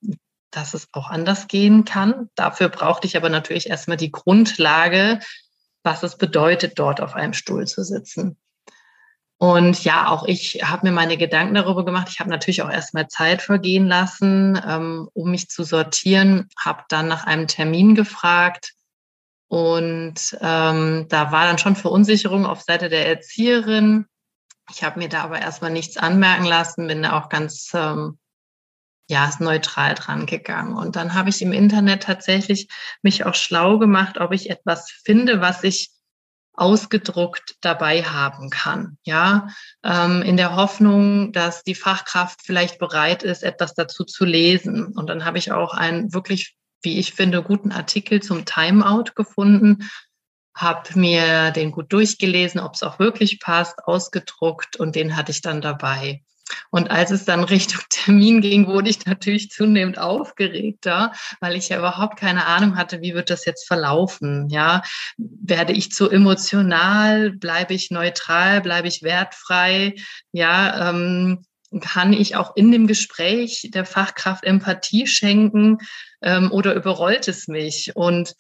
dass es auch anders gehen kann. Dafür brauchte ich aber natürlich erstmal die Grundlage, was es bedeutet, dort auf einem Stuhl zu sitzen. Und ja, auch ich habe mir meine Gedanken darüber gemacht. Ich habe natürlich auch erstmal Zeit vergehen lassen, ähm, um mich zu sortieren, habe dann nach einem Termin gefragt, und ähm, da war dann schon Verunsicherung auf Seite der Erzieherin. Ich habe mir da aber erstmal nichts anmerken lassen, bin da auch ganz ähm, ja, neutral dran gegangen. Und dann habe ich im Internet tatsächlich mich auch schlau gemacht, ob ich etwas finde, was ich ausgedruckt dabei haben kann. Ja, ähm, in der Hoffnung, dass die Fachkraft vielleicht bereit ist, etwas dazu zu lesen. Und dann habe ich auch ein wirklich wie ich finde, guten Artikel zum Timeout gefunden, habe mir den gut durchgelesen, ob es auch wirklich passt, ausgedruckt und den hatte ich dann dabei. Und als es dann Richtung (laughs) Termin ging, wurde ich natürlich zunehmend aufgeregter, weil ich ja überhaupt keine Ahnung hatte, wie wird das jetzt verlaufen? Ja, werde ich zu emotional? Bleibe ich neutral? Bleibe ich wertfrei? Ja, ähm, kann ich auch in dem Gespräch der Fachkraft Empathie schenken ähm, oder überrollt es mich? Und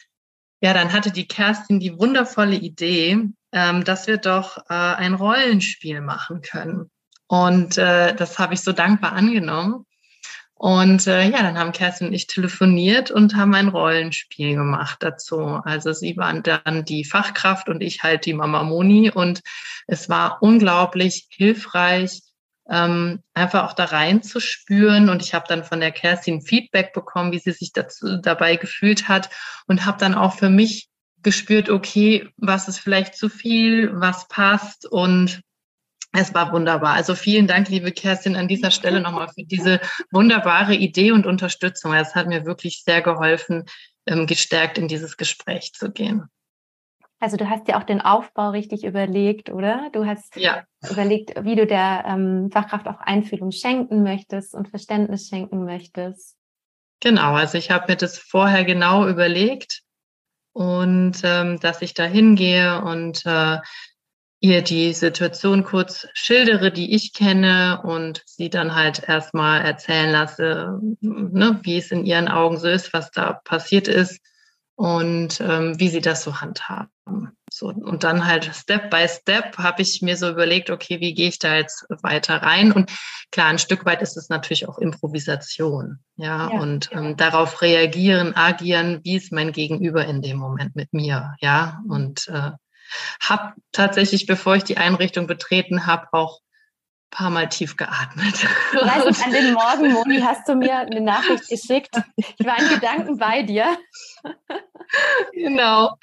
ja, dann hatte die Kerstin die wundervolle Idee, ähm, dass wir doch äh, ein Rollenspiel machen können. Und äh, das habe ich so dankbar angenommen. Und äh, ja, dann haben Kerstin und ich telefoniert und haben ein Rollenspiel gemacht dazu. Also sie waren dann die Fachkraft und ich halt die Mama Moni. Und es war unglaublich hilfreich, ähm, einfach auch da reinzuspüren. Und ich habe dann von der Kerstin Feedback bekommen, wie sie sich dazu, dabei gefühlt hat und habe dann auch für mich gespürt, okay, was ist vielleicht zu viel, was passt und es war wunderbar. Also vielen Dank, liebe Kerstin, an dieser Stelle nochmal für diese wunderbare Idee und Unterstützung. Es hat mir wirklich sehr geholfen, ähm, gestärkt in dieses Gespräch zu gehen. Also du hast dir auch den Aufbau richtig überlegt, oder? Du hast ja. überlegt, wie du der ähm, Fachkraft auch Einfühlung schenken möchtest und Verständnis schenken möchtest. Genau, also ich habe mir das vorher genau überlegt und ähm, dass ich da hingehe und äh, ihr die Situation kurz schildere, die ich kenne und sie dann halt erstmal erzählen lasse, ne, wie es in ihren Augen so ist, was da passiert ist und ähm, wie sie das so handhaben. So, und dann halt Step by Step habe ich mir so überlegt, okay, wie gehe ich da jetzt weiter rein? Und klar, ein Stück weit ist es natürlich auch Improvisation, ja, ja und ja. Ähm, darauf reagieren, agieren, wie ist mein Gegenüber in dem Moment mit mir, ja, und äh, habe tatsächlich, bevor ich die Einrichtung betreten habe, auch paar Mal tief geatmet. Du weißt, an dem Morgen, Moni, hast du mir eine Nachricht (laughs) geschickt. Ich war in Gedanken bei dir. Genau.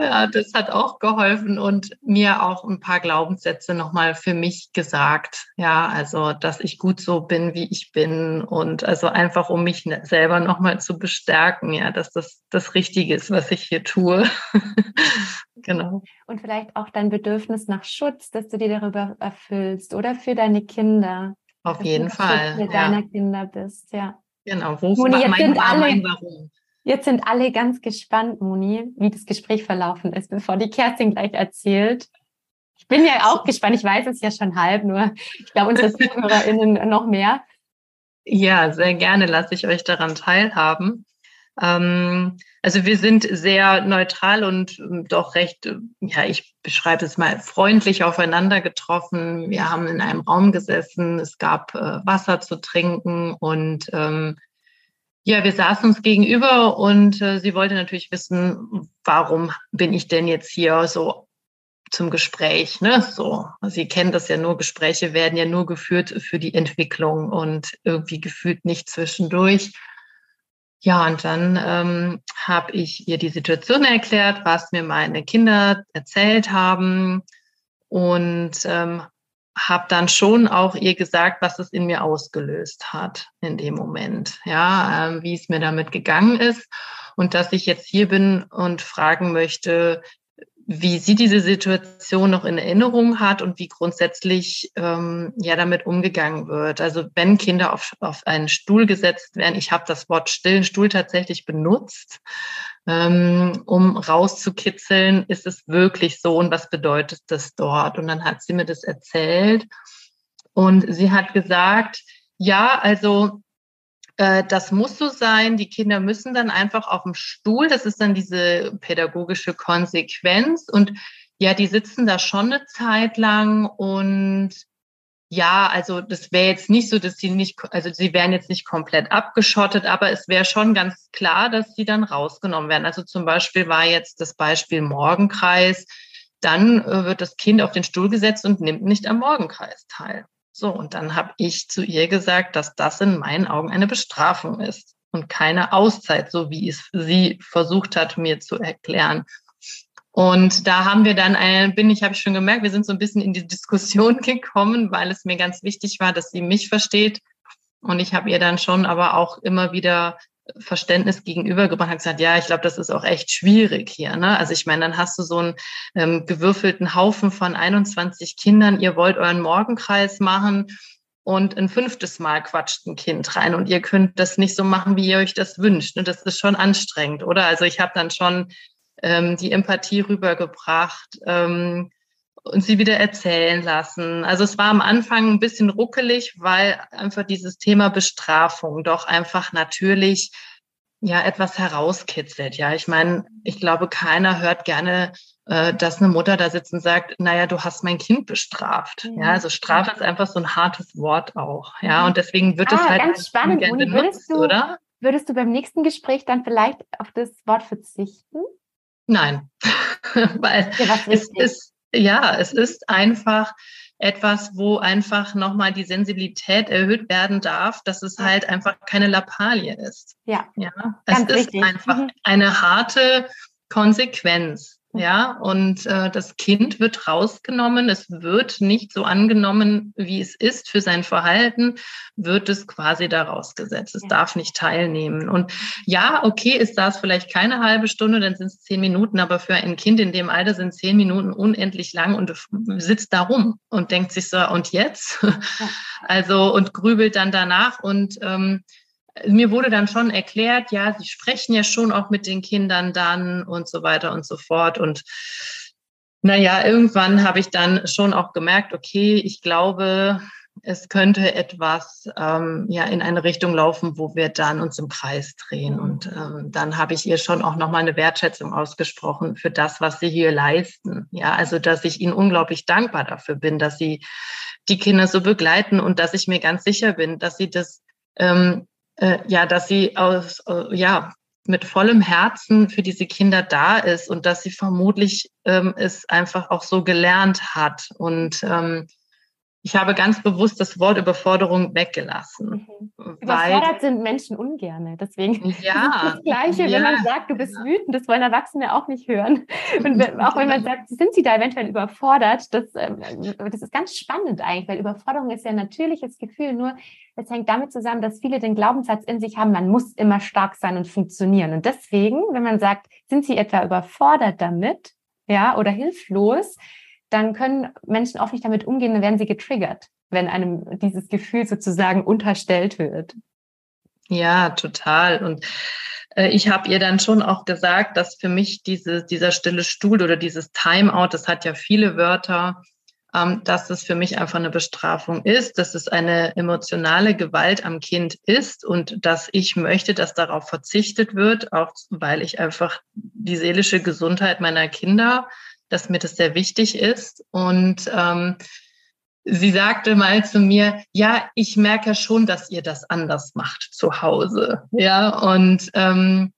Ja, das hat auch geholfen und mir auch ein paar Glaubenssätze nochmal für mich gesagt. Ja, also, dass ich gut so bin, wie ich bin und also einfach, um mich ne, selber nochmal zu bestärken, ja, dass das das Richtige ist, was ich hier tue. (laughs) genau. Und vielleicht auch dein Bedürfnis nach Schutz, dass du dir darüber erfüllst oder für deine Kinder. Auf jeden Fall. Für ja. deiner Kinder bist, ja. Genau. Wo Moni, jetzt mein, sind alle, mein Warum? Jetzt sind alle ganz gespannt, Moni, wie das Gespräch verlaufen ist, bevor die Kerstin gleich erzählt. Ich bin ja auch gespannt. Ich weiß es ja schon halb, nur ich glaube, unsere ZuhörerInnen noch mehr. Ja, sehr gerne lasse ich euch daran teilhaben. Ähm, also wir sind sehr neutral und ähm, doch recht, äh, ja, ich beschreibe es mal freundlich aufeinander getroffen. Wir haben in einem Raum gesessen, es gab äh, Wasser zu trinken und ähm, ja, wir saßen uns gegenüber und äh, sie wollte natürlich wissen, warum bin ich denn jetzt hier so zum Gespräch, ne? So, Sie kennen das ja nur, Gespräche werden ja nur geführt für die Entwicklung und irgendwie gefühlt nicht zwischendurch. Ja, und dann ähm, habe ich ihr die Situation erklärt, was mir meine Kinder erzählt haben und ähm, habe dann schon auch ihr gesagt, was es in mir ausgelöst hat in dem Moment, ja, äh, wie es mir damit gegangen ist. Und dass ich jetzt hier bin und fragen möchte, wie sie diese Situation noch in Erinnerung hat und wie grundsätzlich ähm, ja damit umgegangen wird. Also wenn Kinder auf, auf einen Stuhl gesetzt werden, ich habe das Wort stillen Stuhl tatsächlich benutzt, ähm, um rauszukitzeln, ist es wirklich so und was bedeutet das dort? Und dann hat sie mir das erzählt und sie hat gesagt, ja, also das muss so sein. Die Kinder müssen dann einfach auf dem Stuhl. Das ist dann diese pädagogische Konsequenz. Und ja, die sitzen da schon eine Zeit lang und ja, also das wäre jetzt nicht so, dass sie nicht, also sie wären jetzt nicht komplett abgeschottet, aber es wäre schon ganz klar, dass sie dann rausgenommen werden. Also zum Beispiel war jetzt das Beispiel Morgenkreis. Dann äh, wird das Kind auf den Stuhl gesetzt und nimmt nicht am Morgenkreis teil. So, und dann habe ich zu ihr gesagt, dass das in meinen Augen eine Bestrafung ist und keine Auszeit, so wie es sie versucht hat, mir zu erklären. Und da haben wir dann, ein, bin ich, habe ich schon gemerkt, wir sind so ein bisschen in die Diskussion (laughs) gekommen, weil es mir ganz wichtig war, dass sie mich versteht. Und ich habe ihr dann schon aber auch immer wieder Verständnis gegenübergebracht, hat gesagt, ja, ich glaube, das ist auch echt schwierig hier. Ne? Also ich meine, dann hast du so einen ähm, gewürfelten Haufen von 21 Kindern, ihr wollt euren Morgenkreis machen und ein fünftes Mal quatscht ein Kind rein und ihr könnt das nicht so machen, wie ihr euch das wünscht. Und das ist schon anstrengend, oder? Also ich habe dann schon ähm, die Empathie rübergebracht. Ähm, und sie wieder erzählen lassen. Also es war am Anfang ein bisschen ruckelig, weil einfach dieses Thema Bestrafung doch einfach natürlich ja etwas herauskitzelt. Ja, ich meine, ich glaube, keiner hört gerne, äh, dass eine Mutter da sitzt und sagt, naja, du hast mein Kind bestraft. Mhm. Ja, also Strafe ist einfach so ein hartes Wort auch. Ja, mhm. und deswegen wird es ah, halt ganz spannend. Uni, benutzt, würdest du, oder? Würdest du beim nächsten Gespräch dann vielleicht auf das Wort verzichten? Nein, (laughs) weil es ist ja, es ist einfach etwas, wo einfach nochmal die Sensibilität erhöht werden darf, dass es halt einfach keine Lappalie ist. Ja. Ja. Es ist wichtig. einfach mhm. eine harte Konsequenz. Ja, und äh, das Kind wird rausgenommen. Es wird nicht so angenommen, wie es ist für sein Verhalten, wird es quasi da rausgesetzt. Es ja. darf nicht teilnehmen. Und ja, okay, ist das vielleicht keine halbe Stunde, dann sind es zehn Minuten, aber für ein Kind in dem Alter sind zehn Minuten unendlich lang und sitzt da rum und denkt sich so, und jetzt? Ja. (laughs) Also, und grübelt dann danach und ähm, mir wurde dann schon erklärt, ja, sie sprechen ja schon auch mit den Kindern dann und so weiter und so fort. Und naja, irgendwann habe ich dann schon auch gemerkt, okay, ich glaube, es könnte etwas ähm, ja in eine Richtung laufen, wo wir dann uns im Kreis drehen. Und ähm, dann habe ich ihr schon auch nochmal eine Wertschätzung ausgesprochen für das, was sie hier leisten. Ja, also dass ich ihnen unglaublich dankbar dafür bin, dass sie die Kinder so begleiten und dass ich mir ganz sicher bin, dass sie das ähm, äh, ja, dass sie aus, äh, ja, mit vollem Herzen für diese Kinder da ist und dass sie vermutlich ähm, es einfach auch so gelernt hat. Und ähm, ich habe ganz bewusst das Wort Überforderung weggelassen. Mhm. Überfordert sind Menschen ungerne. Deswegen ja, (laughs) das Gleiche, ja, wenn man sagt, du bist ja. wütend, das wollen Erwachsene auch nicht hören. (laughs) Und auch wenn man sagt, sind sie da eventuell überfordert, das, ähm, das ist ganz spannend eigentlich, weil Überforderung ist ja ein natürliches Gefühl, nur es hängt damit zusammen, dass viele den Glaubenssatz in sich haben, man muss immer stark sein und funktionieren. Und deswegen, wenn man sagt, sind sie etwa überfordert damit, ja, oder hilflos, dann können Menschen oft nicht damit umgehen, dann werden sie getriggert, wenn einem dieses Gefühl sozusagen unterstellt wird. Ja, total. Und äh, ich habe ihr dann schon auch gesagt, dass für mich diese, dieser stille Stuhl oder dieses Timeout, das hat ja viele Wörter, ähm, dass es für mich einfach eine Bestrafung ist, dass es eine emotionale Gewalt am Kind ist und dass ich möchte, dass darauf verzichtet wird, auch weil ich einfach die seelische Gesundheit meiner Kinder dass mir das sehr wichtig ist. Und ähm, sie sagte mal zu mir, ja, ich merke schon, dass ihr das anders macht zu Hause. Ja, und ähm,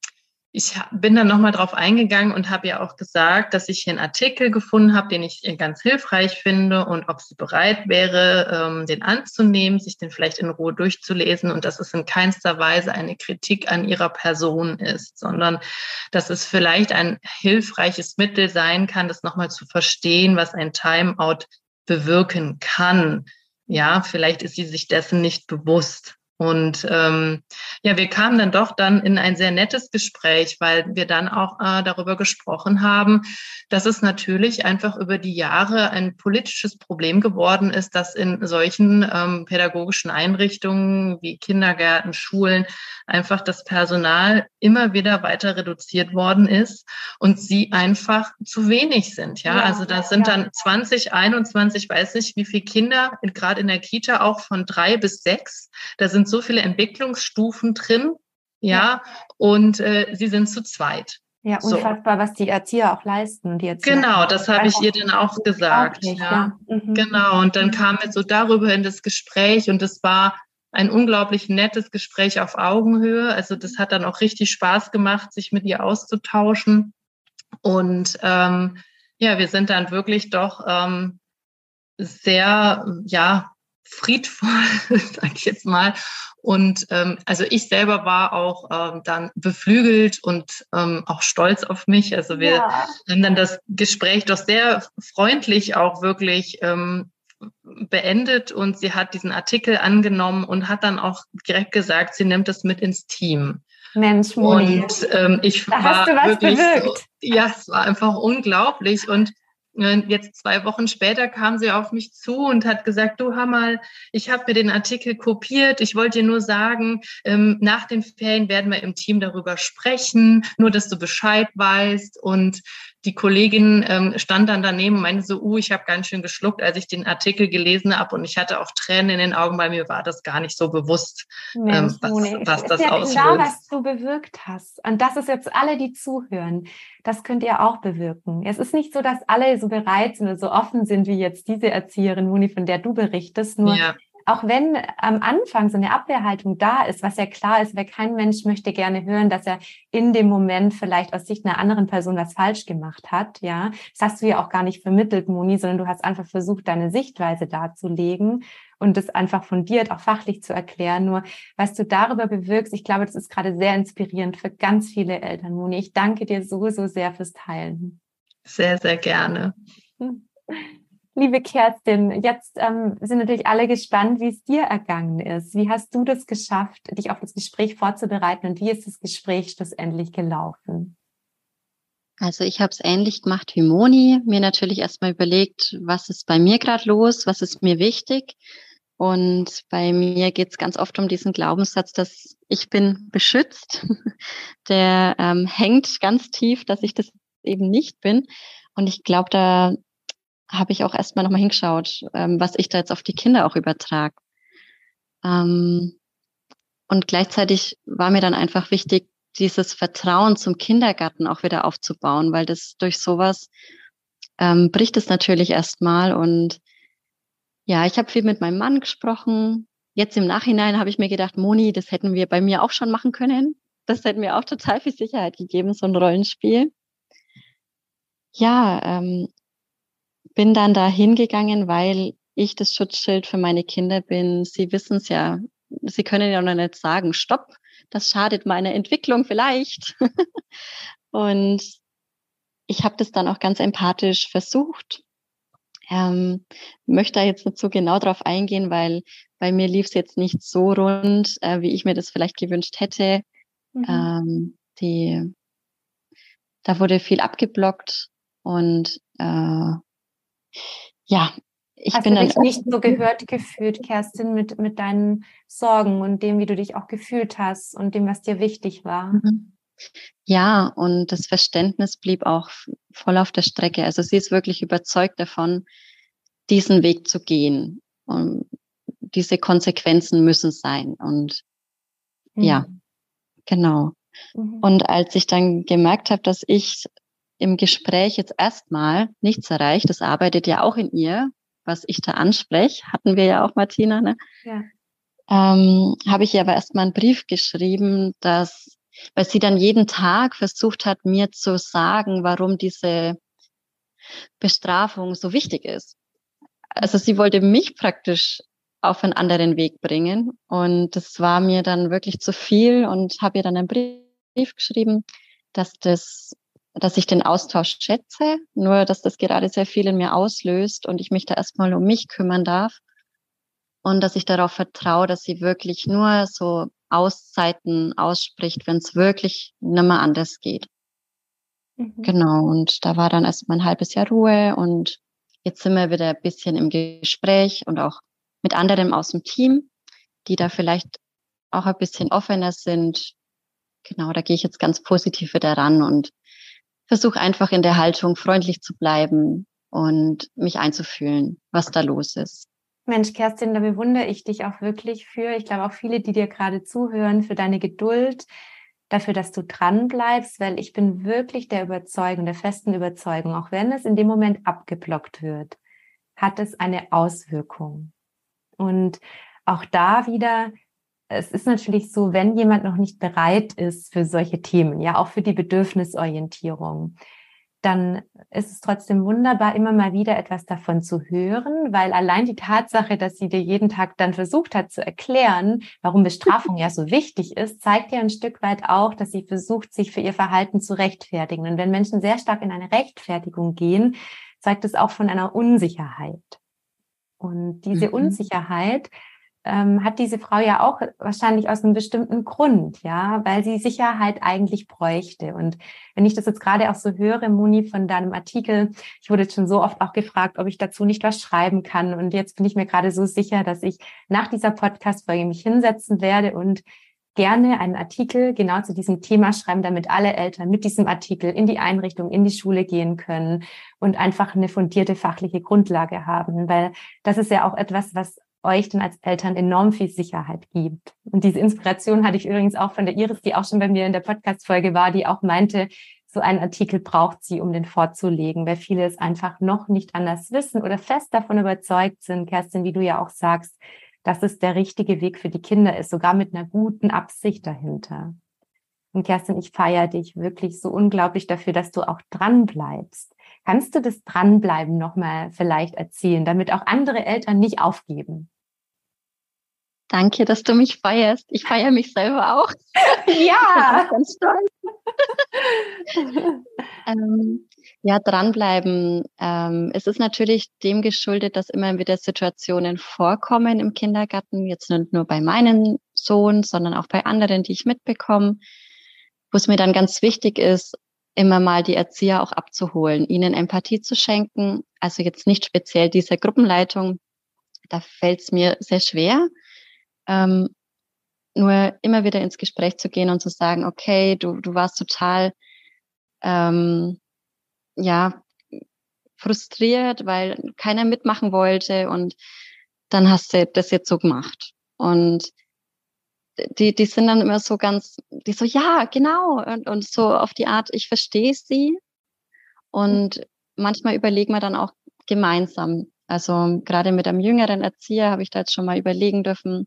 ich bin dann nochmal drauf eingegangen und habe ja auch gesagt, dass ich hier einen Artikel gefunden habe, den ich ganz hilfreich finde und ob sie bereit wäre, ähm, den anzunehmen, sich den vielleicht in Ruhe durchzulesen und dass es in keinster Weise eine Kritik an ihrer Person ist, sondern dass es vielleicht ein hilfreiches Mittel sein kann, das nochmal zu verstehen, was ein Timeout bewirken kann. Ja, vielleicht ist sie sich dessen nicht bewusst. Und ähm, ja, wir kamen dann doch dann in ein sehr nettes Gespräch, weil wir dann auch äh, darüber gesprochen haben, dass es natürlich einfach über die Jahre ein politisches Problem geworden ist, dass in solchen ähm, pädagogischen Einrichtungen wie Kindergärten, Schulen einfach das Personal immer wieder weiter reduziert worden ist und sie einfach zu wenig sind. Ja, ja also da sind ja. dann 20, 21, weiß nicht, wie viele Kinder, gerade in der Kita auch von drei bis sechs. Da sind so viele Entwicklungsstufen drin, ja, ja. und äh, sie sind zu zweit. Ja, unfassbar, so. was die Erzieher auch leisten. Die Erzieher genau, das habe ich ihr dann auch gesagt. Ja. ja. Mhm. Genau, und dann mhm. kam wir so darüber in das Gespräch und es war ein unglaublich nettes Gespräch auf Augenhöhe. Also das hat dann auch richtig Spaß gemacht, sich mit ihr auszutauschen. Und ähm, ja, wir sind dann wirklich doch ähm, sehr, ja, friedvoll, (laughs) sage ich jetzt mal. Und ähm, also ich selber war auch ähm, dann beflügelt und ähm, auch stolz auf mich. Also wir ja. haben dann das Gespräch doch sehr freundlich auch wirklich ähm, beendet und sie hat diesen Artikel angenommen und hat dann auch direkt gesagt, sie nimmt es mit ins Team. Mensch, Moni. Und ähm, ich da war hast du was wirklich bewirkt. So, ja, es war einfach unglaublich und Jetzt zwei Wochen später kam sie auf mich zu und hat gesagt, du Hammer, ich habe mir den Artikel kopiert. Ich wollte dir nur sagen, ähm, nach den Ferien werden wir im Team darüber sprechen, nur dass du Bescheid weißt. Und die Kollegin ähm, stand dann daneben und meinte so, uh, ich habe ganz schön geschluckt, als ich den Artikel gelesen habe und ich hatte auch Tränen in den Augen, weil mir war das gar nicht so bewusst, Mensch, ähm, was, was das ja auslöst. Genau, was du bewirkt hast. Und das ist jetzt alle, die zuhören. Das könnt ihr auch bewirken. Es ist nicht so, dass alle so bereit sind oder so offen sind wie jetzt diese Erzieherin Moni, von der du berichtest. Nur ja auch wenn am Anfang so eine Abwehrhaltung da ist, was ja klar ist, weil kein Mensch möchte gerne hören, dass er in dem Moment vielleicht aus Sicht einer anderen Person was falsch gemacht hat, ja. Das hast du ja auch gar nicht vermittelt, Moni, sondern du hast einfach versucht, deine Sichtweise darzulegen und das einfach fundiert, auch fachlich zu erklären. Nur, was du darüber bewirkst, ich glaube, das ist gerade sehr inspirierend für ganz viele Eltern, Moni. Ich danke dir so, so sehr fürs Teilen. Sehr, sehr gerne. (laughs) Liebe Kerstin, jetzt ähm, sind natürlich alle gespannt, wie es dir ergangen ist. Wie hast du das geschafft, dich auf das Gespräch vorzubereiten und wie ist das Gespräch schlussendlich gelaufen? Also ich habe es ähnlich gemacht wie Moni, mir natürlich erstmal überlegt, was ist bei mir gerade los, was ist mir wichtig. Und bei mir geht es ganz oft um diesen Glaubenssatz, dass ich bin beschützt. (laughs) Der ähm, hängt ganz tief, dass ich das eben nicht bin. Und ich glaube, da habe ich auch erstmal nochmal hingeschaut, ähm, was ich da jetzt auf die Kinder auch übertrage. Ähm, und gleichzeitig war mir dann einfach wichtig, dieses Vertrauen zum Kindergarten auch wieder aufzubauen, weil das durch sowas ähm, bricht es natürlich erstmal. Und ja, ich habe viel mit meinem Mann gesprochen. Jetzt im Nachhinein habe ich mir gedacht, Moni, das hätten wir bei mir auch schon machen können. das hat mir auch total viel Sicherheit gegeben, so ein Rollenspiel. Ja, ähm, bin dann da hingegangen, weil ich das Schutzschild für meine Kinder bin. Sie wissen es ja. Sie können ja noch nicht sagen, stopp, das schadet meiner Entwicklung vielleicht. (laughs) und ich habe das dann auch ganz empathisch versucht. Ähm, möchte da jetzt nicht so genau drauf eingehen, weil bei mir lief es jetzt nicht so rund, äh, wie ich mir das vielleicht gewünscht hätte. Mhm. Ähm, die, da wurde viel abgeblockt und äh, ja, ich Hast bin du dich dann nicht so gehört gefühlt, Kerstin, mit, mit deinen Sorgen und dem, wie du dich auch gefühlt hast und dem, was dir wichtig war. Mhm. Ja, und das Verständnis blieb auch voll auf der Strecke. Also sie ist wirklich überzeugt davon, diesen Weg zu gehen. Und diese Konsequenzen müssen sein. Und mhm. ja, genau. Mhm. Und als ich dann gemerkt habe, dass ich im Gespräch jetzt erstmal nichts erreicht, das arbeitet ja auch in ihr, was ich da anspreche, hatten wir ja auch, Martina, ne? Ja. Ähm, habe ich ihr aber erstmal einen Brief geschrieben, dass weil sie dann jeden Tag versucht hat, mir zu sagen, warum diese Bestrafung so wichtig ist. Also sie wollte mich praktisch auf einen anderen Weg bringen und das war mir dann wirklich zu viel und habe ihr dann einen Brief geschrieben, dass das dass ich den Austausch schätze, nur dass das gerade sehr viel in mir auslöst und ich mich da erstmal um mich kümmern darf und dass ich darauf vertraue, dass sie wirklich nur so Auszeiten ausspricht, wenn es wirklich nimmer anders geht. Mhm. Genau, und da war dann erstmal ein halbes Jahr Ruhe und jetzt sind wir wieder ein bisschen im Gespräch und auch mit anderen aus dem Team, die da vielleicht auch ein bisschen offener sind. Genau, da gehe ich jetzt ganz positiv wieder ran und versuche einfach in der Haltung freundlich zu bleiben und mich einzufühlen, was da los ist. Mensch, Kerstin, da bewundere ich dich auch wirklich für. Ich glaube auch viele, die dir gerade zuhören, für deine Geduld, dafür, dass du dran bleibst, weil ich bin wirklich der Überzeugung, der festen Überzeugung, auch wenn es in dem Moment abgeblockt wird, hat es eine Auswirkung. Und auch da wieder, es ist natürlich so, wenn jemand noch nicht bereit ist für solche Themen, ja, auch für die Bedürfnisorientierung, dann ist es trotzdem wunderbar, immer mal wieder etwas davon zu hören, weil allein die Tatsache, dass sie dir jeden Tag dann versucht hat zu erklären, warum Bestrafung ja so wichtig ist, zeigt ja ein Stück weit auch, dass sie versucht, sich für ihr Verhalten zu rechtfertigen. Und wenn Menschen sehr stark in eine Rechtfertigung gehen, zeigt es auch von einer Unsicherheit. Und diese mhm. Unsicherheit ähm, hat diese Frau ja auch wahrscheinlich aus einem bestimmten Grund, ja, weil sie Sicherheit eigentlich bräuchte. Und wenn ich das jetzt gerade auch so höre, Moni, von deinem Artikel, ich wurde jetzt schon so oft auch gefragt, ob ich dazu nicht was schreiben kann. Und jetzt bin ich mir gerade so sicher, dass ich nach dieser Podcast-Folge mich hinsetzen werde und gerne einen Artikel genau zu diesem Thema schreiben, damit alle Eltern mit diesem Artikel in die Einrichtung, in die Schule gehen können und einfach eine fundierte fachliche Grundlage haben, weil das ist ja auch etwas, was euch dann als Eltern enorm viel Sicherheit gibt. Und diese Inspiration hatte ich übrigens auch von der Iris, die auch schon bei mir in der Podcast-Folge war, die auch meinte, so einen Artikel braucht sie, um den vorzulegen, weil viele es einfach noch nicht anders wissen oder fest davon überzeugt sind, Kerstin, wie du ja auch sagst, dass es der richtige Weg für die Kinder ist, sogar mit einer guten Absicht dahinter. Und Kerstin, ich feiere dich wirklich so unglaublich dafür, dass du auch dran bleibst. Kannst du das Dranbleiben nochmal vielleicht erzählen, damit auch andere Eltern nicht aufgeben? Danke, dass du mich feierst. Ich feiere mich selber auch. (laughs) (laughs) Ja. ganz stolz. (laughs) ähm, ja, dranbleiben. Ähm, es ist natürlich dem geschuldet, dass immer wieder Situationen vorkommen im Kindergarten. Jetzt nicht nur bei meinem Sohn, sondern auch bei anderen, die ich mitbekomme, wo es mir dann ganz wichtig ist, immer mal die Erzieher auch abzuholen, ihnen Empathie zu schenken. Also jetzt nicht speziell diese Gruppenleitung, da fällt es mir sehr schwer. Ähm, nur immer wieder ins Gespräch zu gehen und zu sagen, okay, du, du warst total, ähm, ja, frustriert, weil keiner mitmachen wollte und dann hast du das jetzt so gemacht. Und die, die sind dann immer so ganz, die so, ja, genau. Und, und so auf die Art, ich verstehe sie. Und manchmal überlegen wir dann auch gemeinsam. Also gerade mit einem jüngeren Erzieher habe ich da jetzt schon mal überlegen dürfen,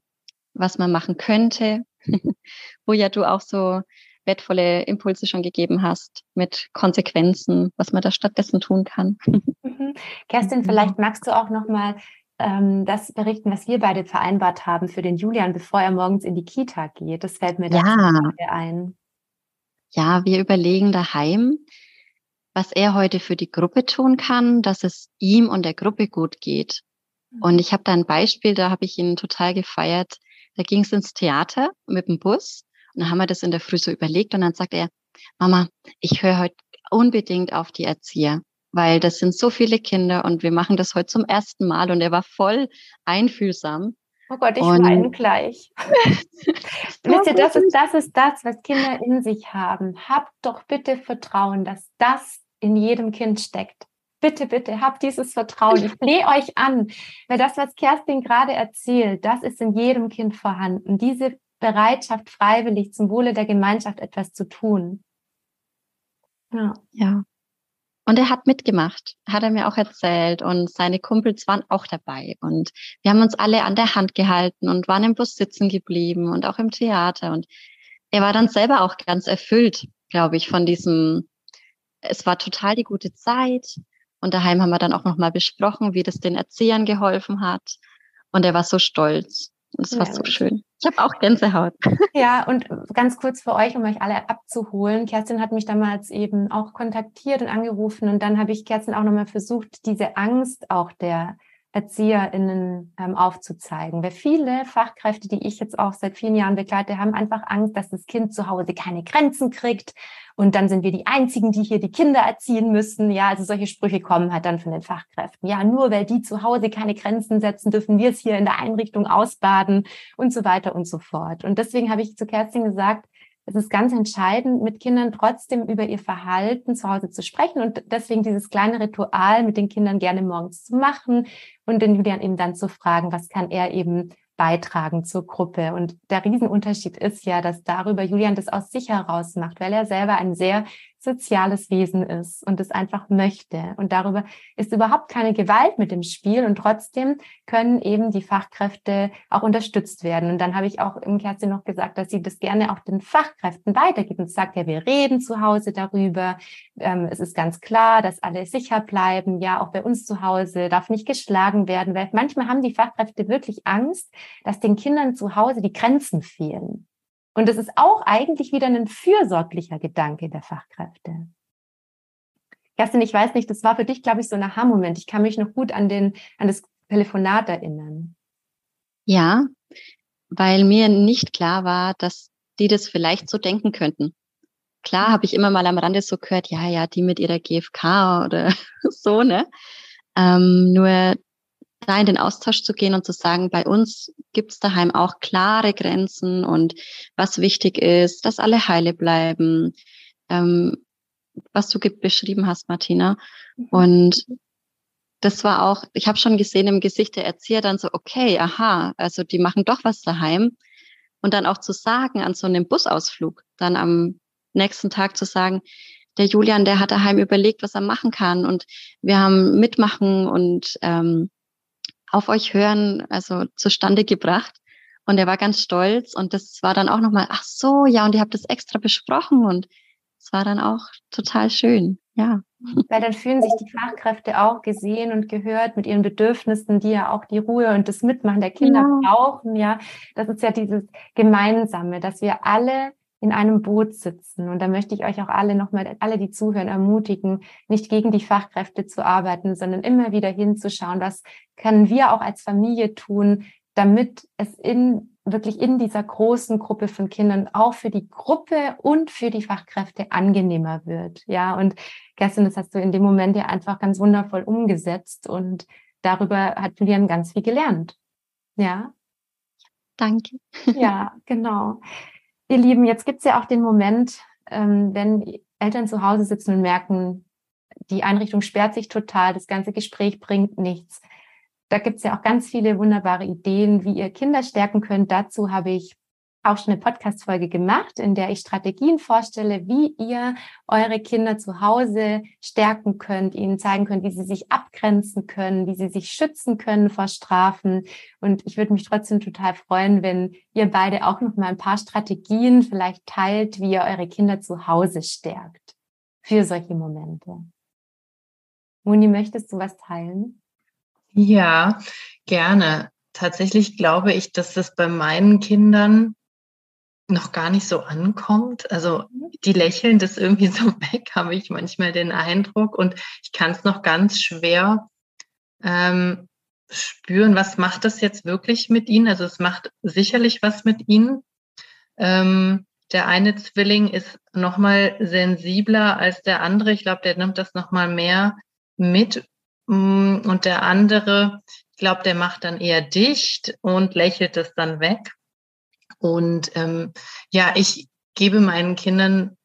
was man machen könnte. (laughs) wo ja du auch so wertvolle Impulse schon gegeben hast mit Konsequenzen, was man da stattdessen tun kann. Mhm. Kerstin, mhm. (laughs) vielleicht magst du auch noch mal ähm, das berichten, was wir beide vereinbart haben für den Julian, bevor er morgens in die Kita geht. Das fällt mir da ja. ein. Ja, wir überlegen daheim, was er heute für die Gruppe tun kann, dass es ihm und der Gruppe gut geht. Und ich habe da ein Beispiel, da habe ich ihn total gefeiert. Da ging es ins Theater mit dem Bus und dann haben wir das in der Früh so überlegt und dann sagt er, Mama, ich höre heute unbedingt auf die Erzieher, weil das sind so viele Kinder und wir machen das heute zum ersten Mal und er war voll einfühlsam. Oh Gott, ich und weine gleich. (laughs) Wisst ihr, das ist, das ist das, was Kinder in sich haben. Habt doch bitte Vertrauen, dass das in jedem Kind steckt. Bitte, bitte, habt dieses Vertrauen. Ich (laughs) flehe euch an, weil das, was Kerstin gerade erzählt, das ist in jedem Kind vorhanden. Diese Bereitschaft, freiwillig zum Wohle der Gemeinschaft etwas zu tun. Ja. Ja. Und er hat mitgemacht, hat er mir auch erzählt. Und seine Kumpels waren auch dabei. Und wir haben uns alle an der Hand gehalten und waren im Bus sitzen geblieben und auch im Theater. Und er war dann selber auch ganz erfüllt, glaube ich, von diesem, es war total die gute Zeit. Und daheim haben wir dann auch nochmal besprochen, wie das den Erziehern geholfen hat. Und er war so stolz. Es war so schön. Ich habe auch Gänsehaut. (laughs) Ja, und ganz kurz für euch, um euch alle abzuholen. Kerstin hat mich damals eben auch kontaktiert und angerufen. Und dann habe ich Kerstin auch nochmal versucht, diese Angst auch der ErzieherInnen ähm, aufzuzeigen. Weil viele Fachkräfte, die ich jetzt auch seit vielen Jahren begleite, haben einfach Angst, dass das Kind zu Hause keine Grenzen kriegt, und dann sind wir die Einzigen, die hier die Kinder erziehen müssen. Ja, also solche Sprüche kommen halt dann von den Fachkräften. Ja, nur weil die zu Hause keine Grenzen setzen, dürfen wir es hier in der Einrichtung ausbaden und so weiter und so fort. Und deswegen habe ich zu Kerstin gesagt, es ist ganz entscheidend, mit Kindern trotzdem über ihr Verhalten zu Hause zu sprechen und deswegen dieses kleine Ritual mit den Kindern gerne morgens zu machen und den Julian eben dann zu fragen, was kann er eben beitragen zur Gruppe. Und der Riesenunterschied ist ja, dass darüber Julian das aus sich heraus macht, weil er selber ein sehr soziales Wesen ist und es einfach möchte. Und darüber ist überhaupt keine Gewalt mit dem Spiel und trotzdem können eben die Fachkräfte auch unterstützt werden. Und dann habe ich auch im Kerstin noch gesagt, dass sie das gerne auch den Fachkräften weitergibt und sagt, ja, wir reden zu Hause darüber. Ähm, es ist ganz klar, dass alle sicher bleiben. Ja, auch bei uns zu Hause darf nicht geschlagen werden, weil manchmal haben die Fachkräfte wirklich Angst, dass den Kindern zu Hause die Grenzen fehlen. Und das ist auch eigentlich wieder ein fürsorglicher Gedanke der Fachkräfte. Kerstin, ich weiß nicht, das war für dich, glaube ich, so ein Aha-Moment. Ich kann mich noch gut an, den, an das Telefonat erinnern. Ja, weil mir nicht klar war, dass die das vielleicht so denken könnten. Klar habe ich immer mal am Rande so gehört, ja, ja, die mit ihrer GfK oder (laughs) so, ne? Ähm, nur da in den Austausch zu gehen und zu sagen, bei uns gibt's daheim auch klare Grenzen und was wichtig ist, dass alle heile bleiben, ähm, was du beschrieben hast, Martina. Mhm. Und das war auch, ich habe schon gesehen im Gesicht der Erzieher dann so, okay, aha, also die machen doch was daheim. Und dann auch zu sagen an so einem Busausflug, dann am nächsten Tag zu sagen, der Julian, der hat daheim überlegt, was er machen kann und wir haben mitmachen und ähm, auf euch hören, also zustande gebracht. Und er war ganz stolz und das war dann auch nochmal, ach so, ja, und ihr habt das extra besprochen und es war dann auch total schön, ja. (laughs) Weil dann fühlen sich die Fachkräfte auch gesehen und gehört mit ihren Bedürfnissen, die ja auch die Ruhe und das Mitmachen der Kinder ja. brauchen, ja. Das ist ja dieses Gemeinsame, dass wir alle in einem Boot sitzen. Und da möchte ich euch auch alle nochmal, alle, die zuhören, ermutigen, nicht gegen die Fachkräfte zu arbeiten, sondern immer wieder hinzuschauen, was können wir auch als Familie tun, damit es in wirklich in dieser großen Gruppe von Kindern auch für die Gruppe und für die Fachkräfte angenehmer wird. Ja, und Kerstin, das hast du in dem Moment ja einfach ganz wundervoll umgesetzt und darüber hat Julian ganz viel gelernt. Ja. Danke. Ja, genau. Ihr Lieben, jetzt gibt es ja auch den Moment, ähm, wenn Eltern zu Hause sitzen und merken, die Einrichtung sperrt sich total, das ganze Gespräch bringt nichts. Da gibt es ja auch ganz viele wunderbare Ideen, wie ihr Kinder stärken könnt. Dazu habe ich auch schon eine Podcast-Folge gemacht, in der ich Strategien vorstelle, wie ihr eure Kinder zu Hause stärken könnt, ihnen zeigen könnt, wie sie sich abgrenzen können, wie sie sich schützen können vor Strafen. Und ich würde mich trotzdem total freuen, wenn ihr beide auch noch mal ein paar Strategien vielleicht teilt, wie ihr eure Kinder zu Hause stärkt für solche Momente. Moni, möchtest du was teilen? Ja, gerne. Tatsächlich glaube ich, dass das bei meinen Kindern noch gar nicht so ankommt. Also die lächeln das irgendwie so (laughs) weg, habe ich manchmal den Eindruck. Und ich kann es noch ganz schwer ähm, spüren, was macht das jetzt wirklich mit ihnen? Also es macht sicherlich was mit ihnen. Ähm, der eine Zwilling ist noch mal sensibler als der andere. Ich glaube, der nimmt das noch mal mehr mit. Mm, und der andere, ich glaube, der macht dann eher dicht und lächelt es dann weg. Und ähm, ja, ich gebe meinen Kindern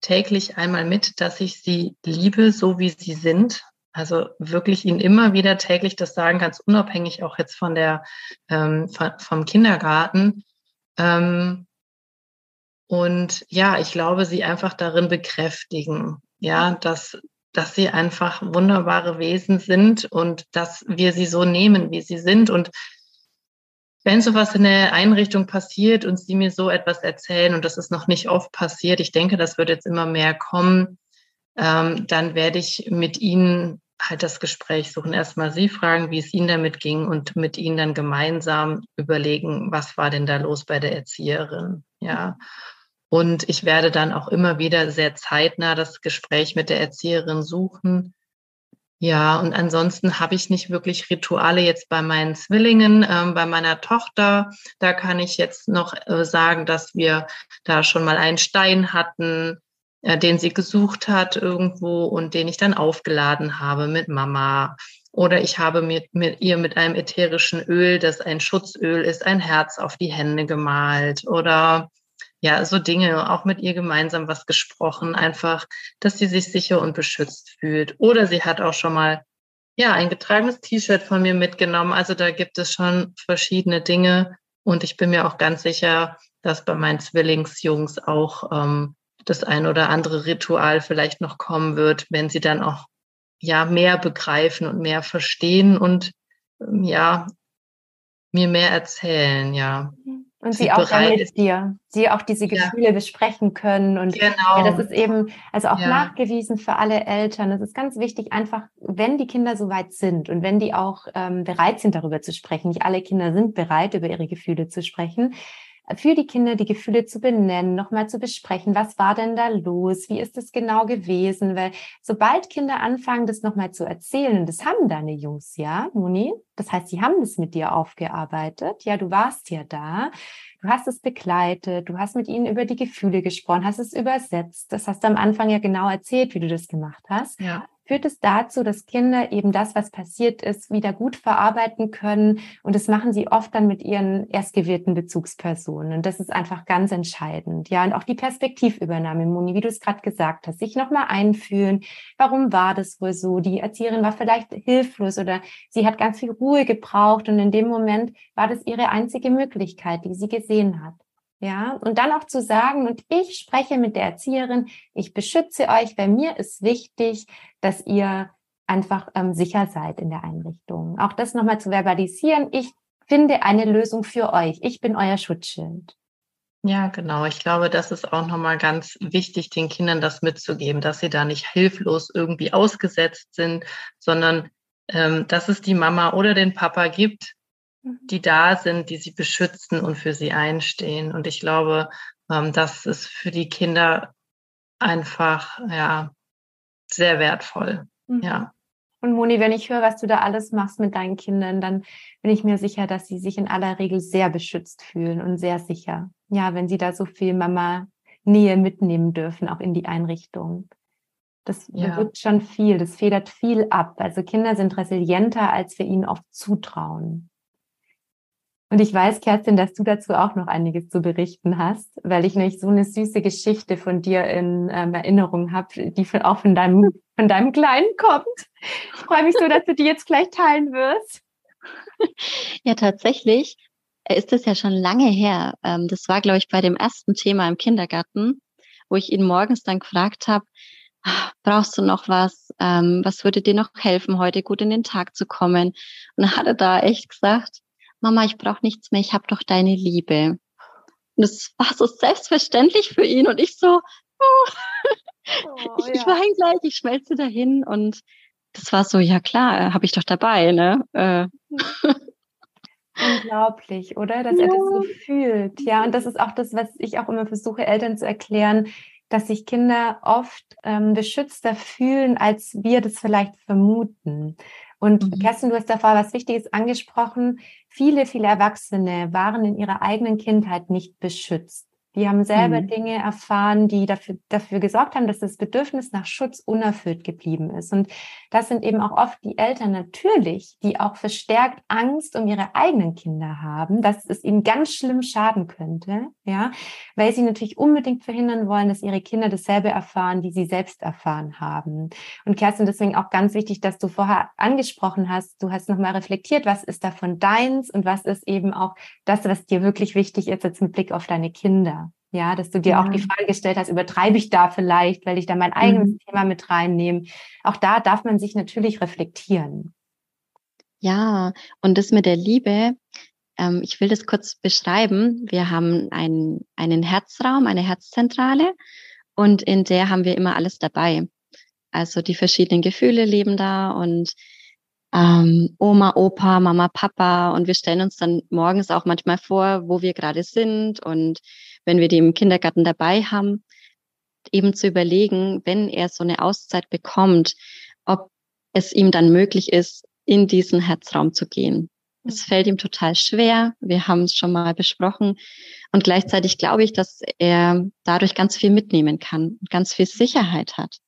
täglich einmal mit, dass ich sie liebe, so wie sie sind. Also wirklich ihnen immer wieder täglich das sagen, ganz unabhängig auch jetzt von der ähm, vom Kindergarten. Ähm, und ja, ich glaube, sie einfach darin bekräftigen, ja, dass dass sie einfach wunderbare Wesen sind und dass wir sie so nehmen, wie sie sind. Und wenn sowas in der Einrichtung passiert und Sie mir so etwas erzählen, und das ist noch nicht oft passiert, ich denke, das wird jetzt immer mehr kommen, ähm, dann werde ich mit Ihnen halt das Gespräch suchen. Erstmal Sie fragen, wie es Ihnen damit ging und mit Ihnen dann gemeinsam überlegen, was war denn da los bei der Erzieherin. Ja. Und ich werde dann auch immer wieder sehr zeitnah das Gespräch mit der Erzieherin suchen ja, und ansonsten habe ich nicht wirklich Rituale jetzt bei meinen Zwillingen. Ähm, bei meiner Tochter, da kann ich jetzt noch äh, sagen, dass wir da schon mal einen Stein hatten, äh, den sie gesucht hat irgendwo und den ich dann aufgeladen habe mit Mama. Oder ich habe mit, mit ihr mit einem ätherischen Öl, das ein Schutzöl ist, ein Herz auf die Hände gemalt. Oder ja, so Dinge, auch mit ihr gemeinsam was gesprochen, einfach, dass sie sich sicher und beschützt fühlt. Oder sie hat auch schon mal, ja, ein getragenes T-Shirt von mir mitgenommen. Also da gibt es schon verschiedene Dinge. Und ich bin mir auch ganz sicher, dass bei meinen Zwillingsjungs auch ähm, das ein oder andere Ritual vielleicht noch kommen wird, wenn sie dann auch ja mehr begreifen und mehr verstehen und ähm, ja mir mehr erzählen, ja. Mhm. Und sie, auch dann mit dir, sie auch diese Gefühle ja. besprechen können. Und genau. ja, das ist eben, also auch ja. nachgewiesen für alle Eltern. Es ist ganz wichtig, einfach, wenn die Kinder soweit sind und wenn die auch ähm, bereit sind, darüber zu sprechen. Nicht alle Kinder sind bereit, über ihre Gefühle zu sprechen für die Kinder die Gefühle zu benennen, nochmal zu besprechen, was war denn da los, wie ist es genau gewesen, weil sobald Kinder anfangen, das nochmal zu erzählen, und das haben deine Jungs ja, Moni, das heißt, sie haben das mit dir aufgearbeitet, ja, du warst ja da, du hast es begleitet, du hast mit ihnen über die Gefühle gesprochen, hast es übersetzt, das hast du am Anfang ja genau erzählt, wie du das gemacht hast. Ja führt es dazu, dass Kinder eben das, was passiert ist, wieder gut verarbeiten können. Und das machen sie oft dann mit ihren erstgewählten Bezugspersonen. Und das ist einfach ganz entscheidend. Ja, und auch die Perspektivübernahme, Moni, wie du es gerade gesagt hast, sich nochmal einfühlen. Warum war das wohl so? Die Erzieherin war vielleicht hilflos oder sie hat ganz viel Ruhe gebraucht. Und in dem Moment war das ihre einzige Möglichkeit, die sie gesehen hat. Ja, und dann auch zu sagen, und ich spreche mit der Erzieherin, ich beschütze euch, bei mir ist wichtig, dass ihr einfach ähm, sicher seid in der Einrichtung. Auch das nochmal zu verbalisieren, ich finde eine Lösung für euch, ich bin euer Schutzschild. Ja, genau. Ich glaube, das ist auch nochmal ganz wichtig, den Kindern das mitzugeben, dass sie da nicht hilflos irgendwie ausgesetzt sind, sondern ähm, dass es die Mama oder den Papa gibt. Die da sind, die sie beschützen und für sie einstehen. Und ich glaube, ähm, das ist für die Kinder einfach ja sehr wertvoll. Mhm. Ja. Und Moni, wenn ich höre, was du da alles machst mit deinen Kindern, dann bin ich mir sicher, dass sie sich in aller Regel sehr beschützt fühlen und sehr sicher. Ja, wenn sie da so viel Mama Nähe mitnehmen dürfen, auch in die Einrichtung. Das ja. wirkt schon viel, das federt viel ab. Also Kinder sind resilienter, als wir ihnen oft zutrauen. Und ich weiß, Kerstin, dass du dazu auch noch einiges zu berichten hast, weil ich nämlich so eine süße Geschichte von dir in ähm, Erinnerung habe, die von, auch von deinem, von deinem Kleinen kommt. Ich freue mich so, dass du die jetzt gleich teilen wirst. Ja, tatsächlich ist das ja schon lange her. Ähm, das war, glaube ich, bei dem ersten Thema im Kindergarten, wo ich ihn morgens dann gefragt habe, ah, brauchst du noch was? Ähm, was würde dir noch helfen, heute gut in den Tag zu kommen? Und dann hat er da echt gesagt, Mama, ich brauche nichts mehr, ich habe doch deine Liebe. Und das war so selbstverständlich für ihn und ich so, oh, (laughs) ich, ja. ich weine gleich, ich schmelze dahin und das war so, ja klar, habe ich doch dabei, ne? Äh. (laughs) Unglaublich, oder? Dass ja. er das so fühlt. Ja, und das ist auch das, was ich auch immer versuche, Eltern zu erklären, dass sich Kinder oft ähm, beschützter fühlen, als wir das vielleicht vermuten. Und mhm. Kerstin, du hast davor was Wichtiges angesprochen. Viele, viele Erwachsene waren in ihrer eigenen Kindheit nicht beschützt. Die haben selber mhm. Dinge erfahren, die dafür, dafür gesorgt haben, dass das Bedürfnis nach Schutz unerfüllt geblieben ist. Und das sind eben auch oft die Eltern natürlich, die auch verstärkt Angst um ihre eigenen Kinder haben, dass es ihnen ganz schlimm schaden könnte, ja, weil sie natürlich unbedingt verhindern wollen, dass ihre Kinder dasselbe erfahren, wie sie selbst erfahren haben. Und Kerstin, deswegen auch ganz wichtig, dass du vorher angesprochen hast, du hast nochmal reflektiert, was ist davon deins und was ist eben auch das, was dir wirklich wichtig ist, jetzt mit Blick auf deine Kinder. Ja, dass du dir ja. auch die Frage gestellt hast, übertreibe ich da vielleicht, weil ich da mein eigenes mhm. Thema mit reinnehme. Auch da darf man sich natürlich reflektieren. Ja, und das mit der Liebe, ähm, ich will das kurz beschreiben. Wir haben einen, einen Herzraum, eine Herzzentrale und in der haben wir immer alles dabei. Also die verschiedenen Gefühle leben da und ähm, Oma, Opa, Mama, Papa und wir stellen uns dann morgens auch manchmal vor, wo wir gerade sind und wenn wir die im Kindergarten dabei haben, eben zu überlegen, wenn er so eine Auszeit bekommt, ob es ihm dann möglich ist, in diesen Herzraum zu gehen. Es mhm. fällt ihm total schwer. Wir haben es schon mal besprochen. Und gleichzeitig glaube ich, dass er dadurch ganz viel mitnehmen kann und ganz viel Sicherheit hat.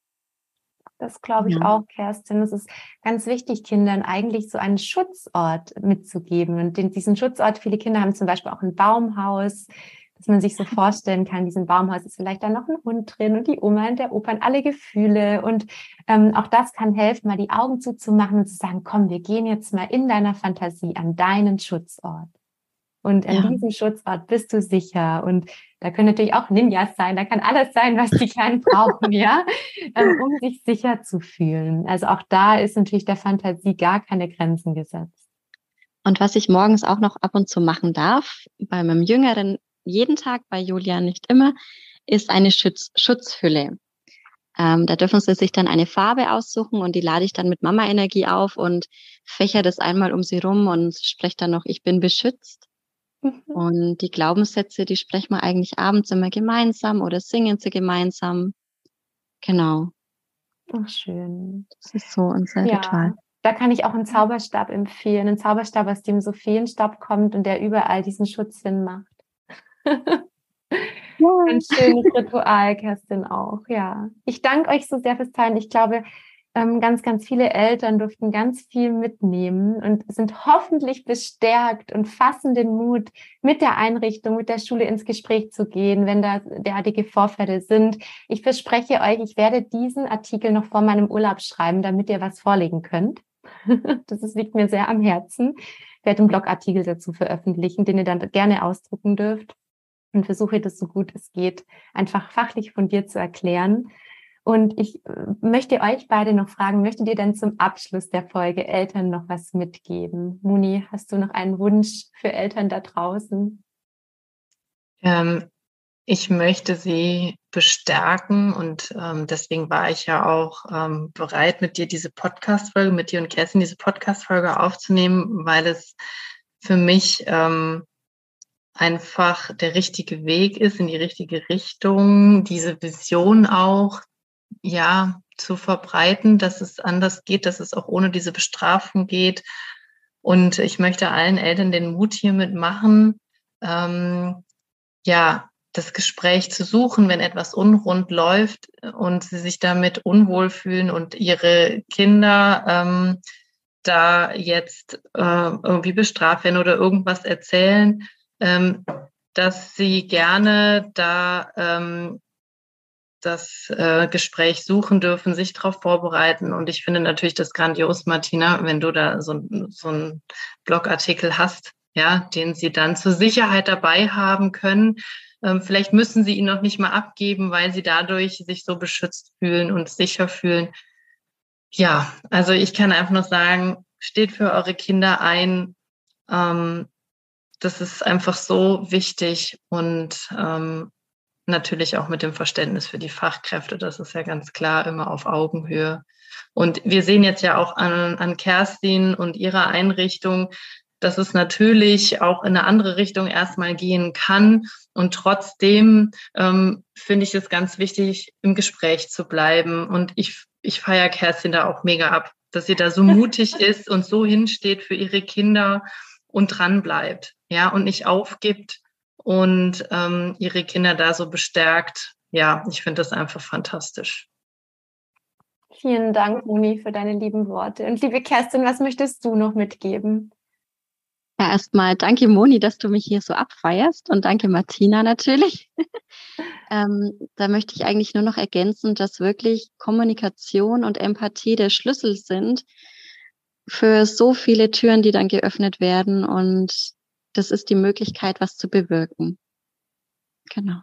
Das glaube ich ja. auch, Kerstin. Es ist ganz wichtig, Kindern eigentlich so einen Schutzort mitzugeben. Und den, diesen Schutzort, viele Kinder haben zum Beispiel auch ein Baumhaus, dass man sich so (laughs) vorstellen kann, diesem Baumhaus ist vielleicht da noch ein Hund drin und die Oma und der Opa und alle Gefühle. Und ähm, auch das kann helfen, mal die Augen zuzumachen und zu sagen, komm, wir gehen jetzt mal in deiner Fantasie an deinen Schutzort. Und an ja. diesem Schutzort bist du sicher. Und da können natürlich auch Ninjas sein, da kann alles sein, was die Kleinen (laughs) brauchen, ja, ähm, um sich sicher zu fühlen. Also auch da ist natürlich der Fantasie gar keine Grenzen gesetzt. Und was ich morgens auch noch ab und zu machen darf, bei meinem jüngeren jeden Tag, bei Julia nicht immer, ist eine Schutz Schutzhülle. Ähm, da dürfen Sie sich dann eine Farbe aussuchen und die lade ich dann mit Mama-Energie auf und fächer das einmal um sie rum und spreche dann noch, ich bin beschützt. Mhm. Und die Glaubenssätze, die sprechen wir eigentlich abends immer gemeinsam oder singen sie gemeinsam. Genau. Ach, schön. Das ist so unser ja. Ritual. Da kann ich auch einen Zauberstab empfehlen. Einen Zauberstab, aus dem Sophienstab kommt und der überall diesen Schutz hinmacht. (laughs) Ja. Ein schönes Ritual, Kerstin, auch, ja. Ich danke euch so sehr fürs Teilen. Ich glaube, ganz, ganz viele Eltern durften ganz viel mitnehmen und sind hoffentlich bestärkt und fassen den Mut, mit der Einrichtung, mit der Schule ins Gespräch zu gehen, wenn da derartige Vorfälle sind. Ich verspreche euch, ich werde diesen Artikel noch vor meinem Urlaub schreiben, damit ihr was vorlegen könnt. (laughs) das liegt mir sehr am Herzen. Ich werde einen Blogartikel dazu veröffentlichen, den ihr dann gerne ausdrucken dürft und versuche das so gut es geht, einfach fachlich von dir zu erklären. Und ich äh, möchte euch beide noch fragen, möchtet ihr denn zum Abschluss der Folge Eltern noch was mitgeben? Muni, hast du noch einen Wunsch für Eltern da draußen? Ähm, ich möchte sie bestärken und ähm, deswegen war ich ja auch ähm, bereit, mit dir diese Podcast-Folge, mit dir und Kerstin diese Podcast-Folge aufzunehmen, weil es für mich ähm, einfach der richtige Weg ist, in die richtige Richtung, diese Vision auch, ja, zu verbreiten, dass es anders geht, dass es auch ohne diese Bestrafung geht. Und ich möchte allen Eltern den Mut hiermit machen, ähm, ja, das Gespräch zu suchen, wenn etwas unrund läuft und sie sich damit unwohl fühlen und ihre Kinder ähm, da jetzt äh, irgendwie bestraft werden oder irgendwas erzählen, ähm, dass Sie gerne da ähm, das äh, Gespräch suchen dürfen, sich darauf vorbereiten. Und ich finde natürlich das grandios, Martina, wenn du da so, so einen Blogartikel hast, ja, den sie dann zur Sicherheit dabei haben können. Ähm, vielleicht müssen sie ihn noch nicht mal abgeben, weil sie dadurch sich so beschützt fühlen und sicher fühlen. Ja, also ich kann einfach nur sagen, steht für eure Kinder ein. Ähm, das ist einfach so wichtig und ähm, natürlich auch mit dem Verständnis für die Fachkräfte. Das ist ja ganz klar immer auf Augenhöhe. Und wir sehen jetzt ja auch an, an Kerstin und ihrer Einrichtung, dass es natürlich auch in eine andere Richtung erstmal gehen kann. Und trotzdem ähm, finde ich es ganz wichtig, im Gespräch zu bleiben. Und ich, ich feiere Kerstin da auch mega ab, dass sie da so (laughs) mutig ist und so hinsteht für ihre Kinder und dran bleibt, ja, und nicht aufgibt und ähm, ihre Kinder da so bestärkt. Ja, ich finde das einfach fantastisch. Vielen Dank, Moni, für deine lieben Worte. Und liebe Kerstin, was möchtest du noch mitgeben? Ja, erstmal danke, Moni, dass du mich hier so abfeierst und danke, Martina, natürlich. (laughs) ähm, da möchte ich eigentlich nur noch ergänzen, dass wirklich Kommunikation und Empathie der Schlüssel sind für so viele Türen, die dann geöffnet werden und das ist die Möglichkeit, was zu bewirken. Genau.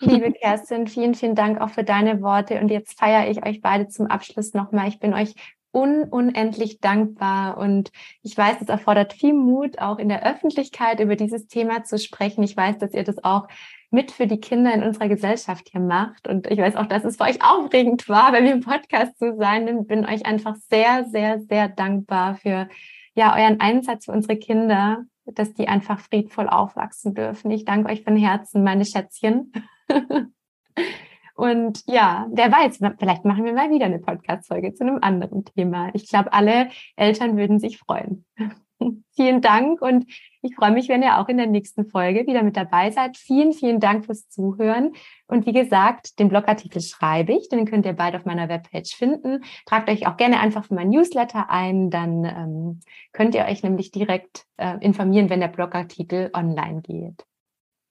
Liebe (laughs) Kerstin, vielen, vielen Dank auch für deine Worte. Und jetzt feiere ich euch beide zum Abschluss nochmal. Ich bin euch un unendlich dankbar und ich weiß, es erfordert viel Mut, auch in der Öffentlichkeit über dieses Thema zu sprechen. Ich weiß, dass ihr das auch mit für die Kinder in unserer Gesellschaft hier macht und ich weiß auch, dass es für euch aufregend war, bei mir im Podcast zu sein und bin euch einfach sehr, sehr, sehr dankbar für ja euren Einsatz für unsere Kinder dass die einfach friedvoll aufwachsen dürfen. Ich danke euch von Herzen, meine Schätzchen. (laughs) Und ja, wer weiß, vielleicht machen wir mal wieder eine Podcast-Folge zu einem anderen Thema. Ich glaube, alle Eltern würden sich freuen. (laughs) vielen Dank und ich freue mich, wenn ihr auch in der nächsten Folge wieder mit dabei seid. Vielen, vielen Dank fürs Zuhören. Und wie gesagt, den Blogartikel schreibe ich, den könnt ihr bald auf meiner Webpage finden. Tragt euch auch gerne einfach für mein Newsletter ein, dann ähm, könnt ihr euch nämlich direkt äh, informieren, wenn der Blogartikel online geht.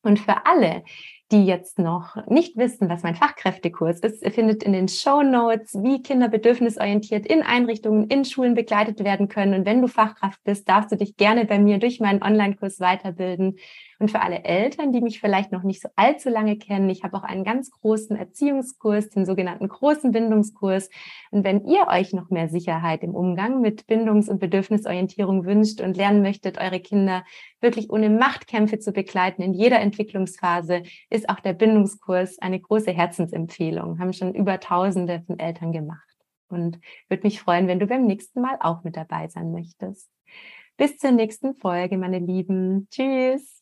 Und für alle, die jetzt noch nicht wissen, was mein Fachkräftekurs ist, ihr findet in den Show Notes, wie Kinder bedürfnisorientiert in Einrichtungen, in Schulen begleitet werden können. Und wenn du Fachkraft bist, darfst du dich gerne bei mir durch meinen Online-Kurs weiterbilden. Und für alle Eltern, die mich vielleicht noch nicht so allzu lange kennen, ich habe auch einen ganz großen Erziehungskurs, den sogenannten großen Bindungskurs. Und wenn ihr euch noch mehr Sicherheit im Umgang mit Bindungs- und Bedürfnisorientierung wünscht und lernen möchtet, eure Kinder wirklich ohne Machtkämpfe zu begleiten in jeder Entwicklungsphase, ist auch der Bindungskurs eine große Herzensempfehlung. Haben schon über Tausende von Eltern gemacht. Und würde mich freuen, wenn du beim nächsten Mal auch mit dabei sein möchtest. Bis zur nächsten Folge, meine Lieben. Tschüss.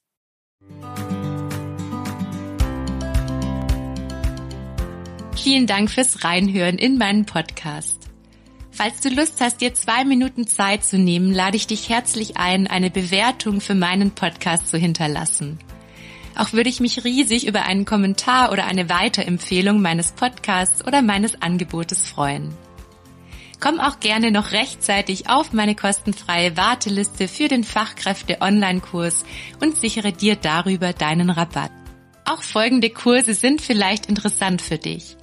Vielen Dank fürs Reinhören in meinen Podcast. Falls du Lust hast, dir zwei Minuten Zeit zu nehmen, lade ich dich herzlich ein, eine Bewertung für meinen Podcast zu hinterlassen. Auch würde ich mich riesig über einen Kommentar oder eine Weiterempfehlung meines Podcasts oder meines Angebotes freuen. Komm auch gerne noch rechtzeitig auf meine kostenfreie Warteliste für den Fachkräfte-Online-Kurs und sichere dir darüber deinen Rabatt. Auch folgende Kurse sind vielleicht interessant für dich.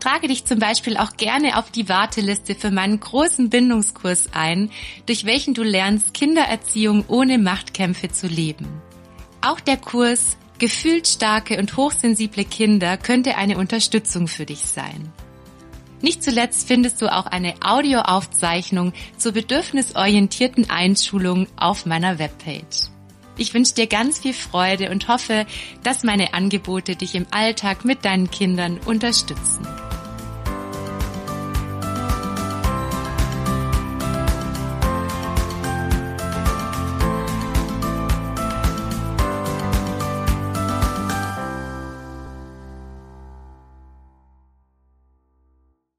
Trage dich zum Beispiel auch gerne auf die Warteliste für meinen großen Bindungskurs ein, durch welchen du lernst, Kindererziehung ohne Machtkämpfe zu leben. Auch der Kurs Gefühlt starke und hochsensible Kinder könnte eine Unterstützung für dich sein. Nicht zuletzt findest du auch eine Audioaufzeichnung zur bedürfnisorientierten Einschulung auf meiner Webpage. Ich wünsche dir ganz viel Freude und hoffe, dass meine Angebote dich im Alltag mit deinen Kindern unterstützen.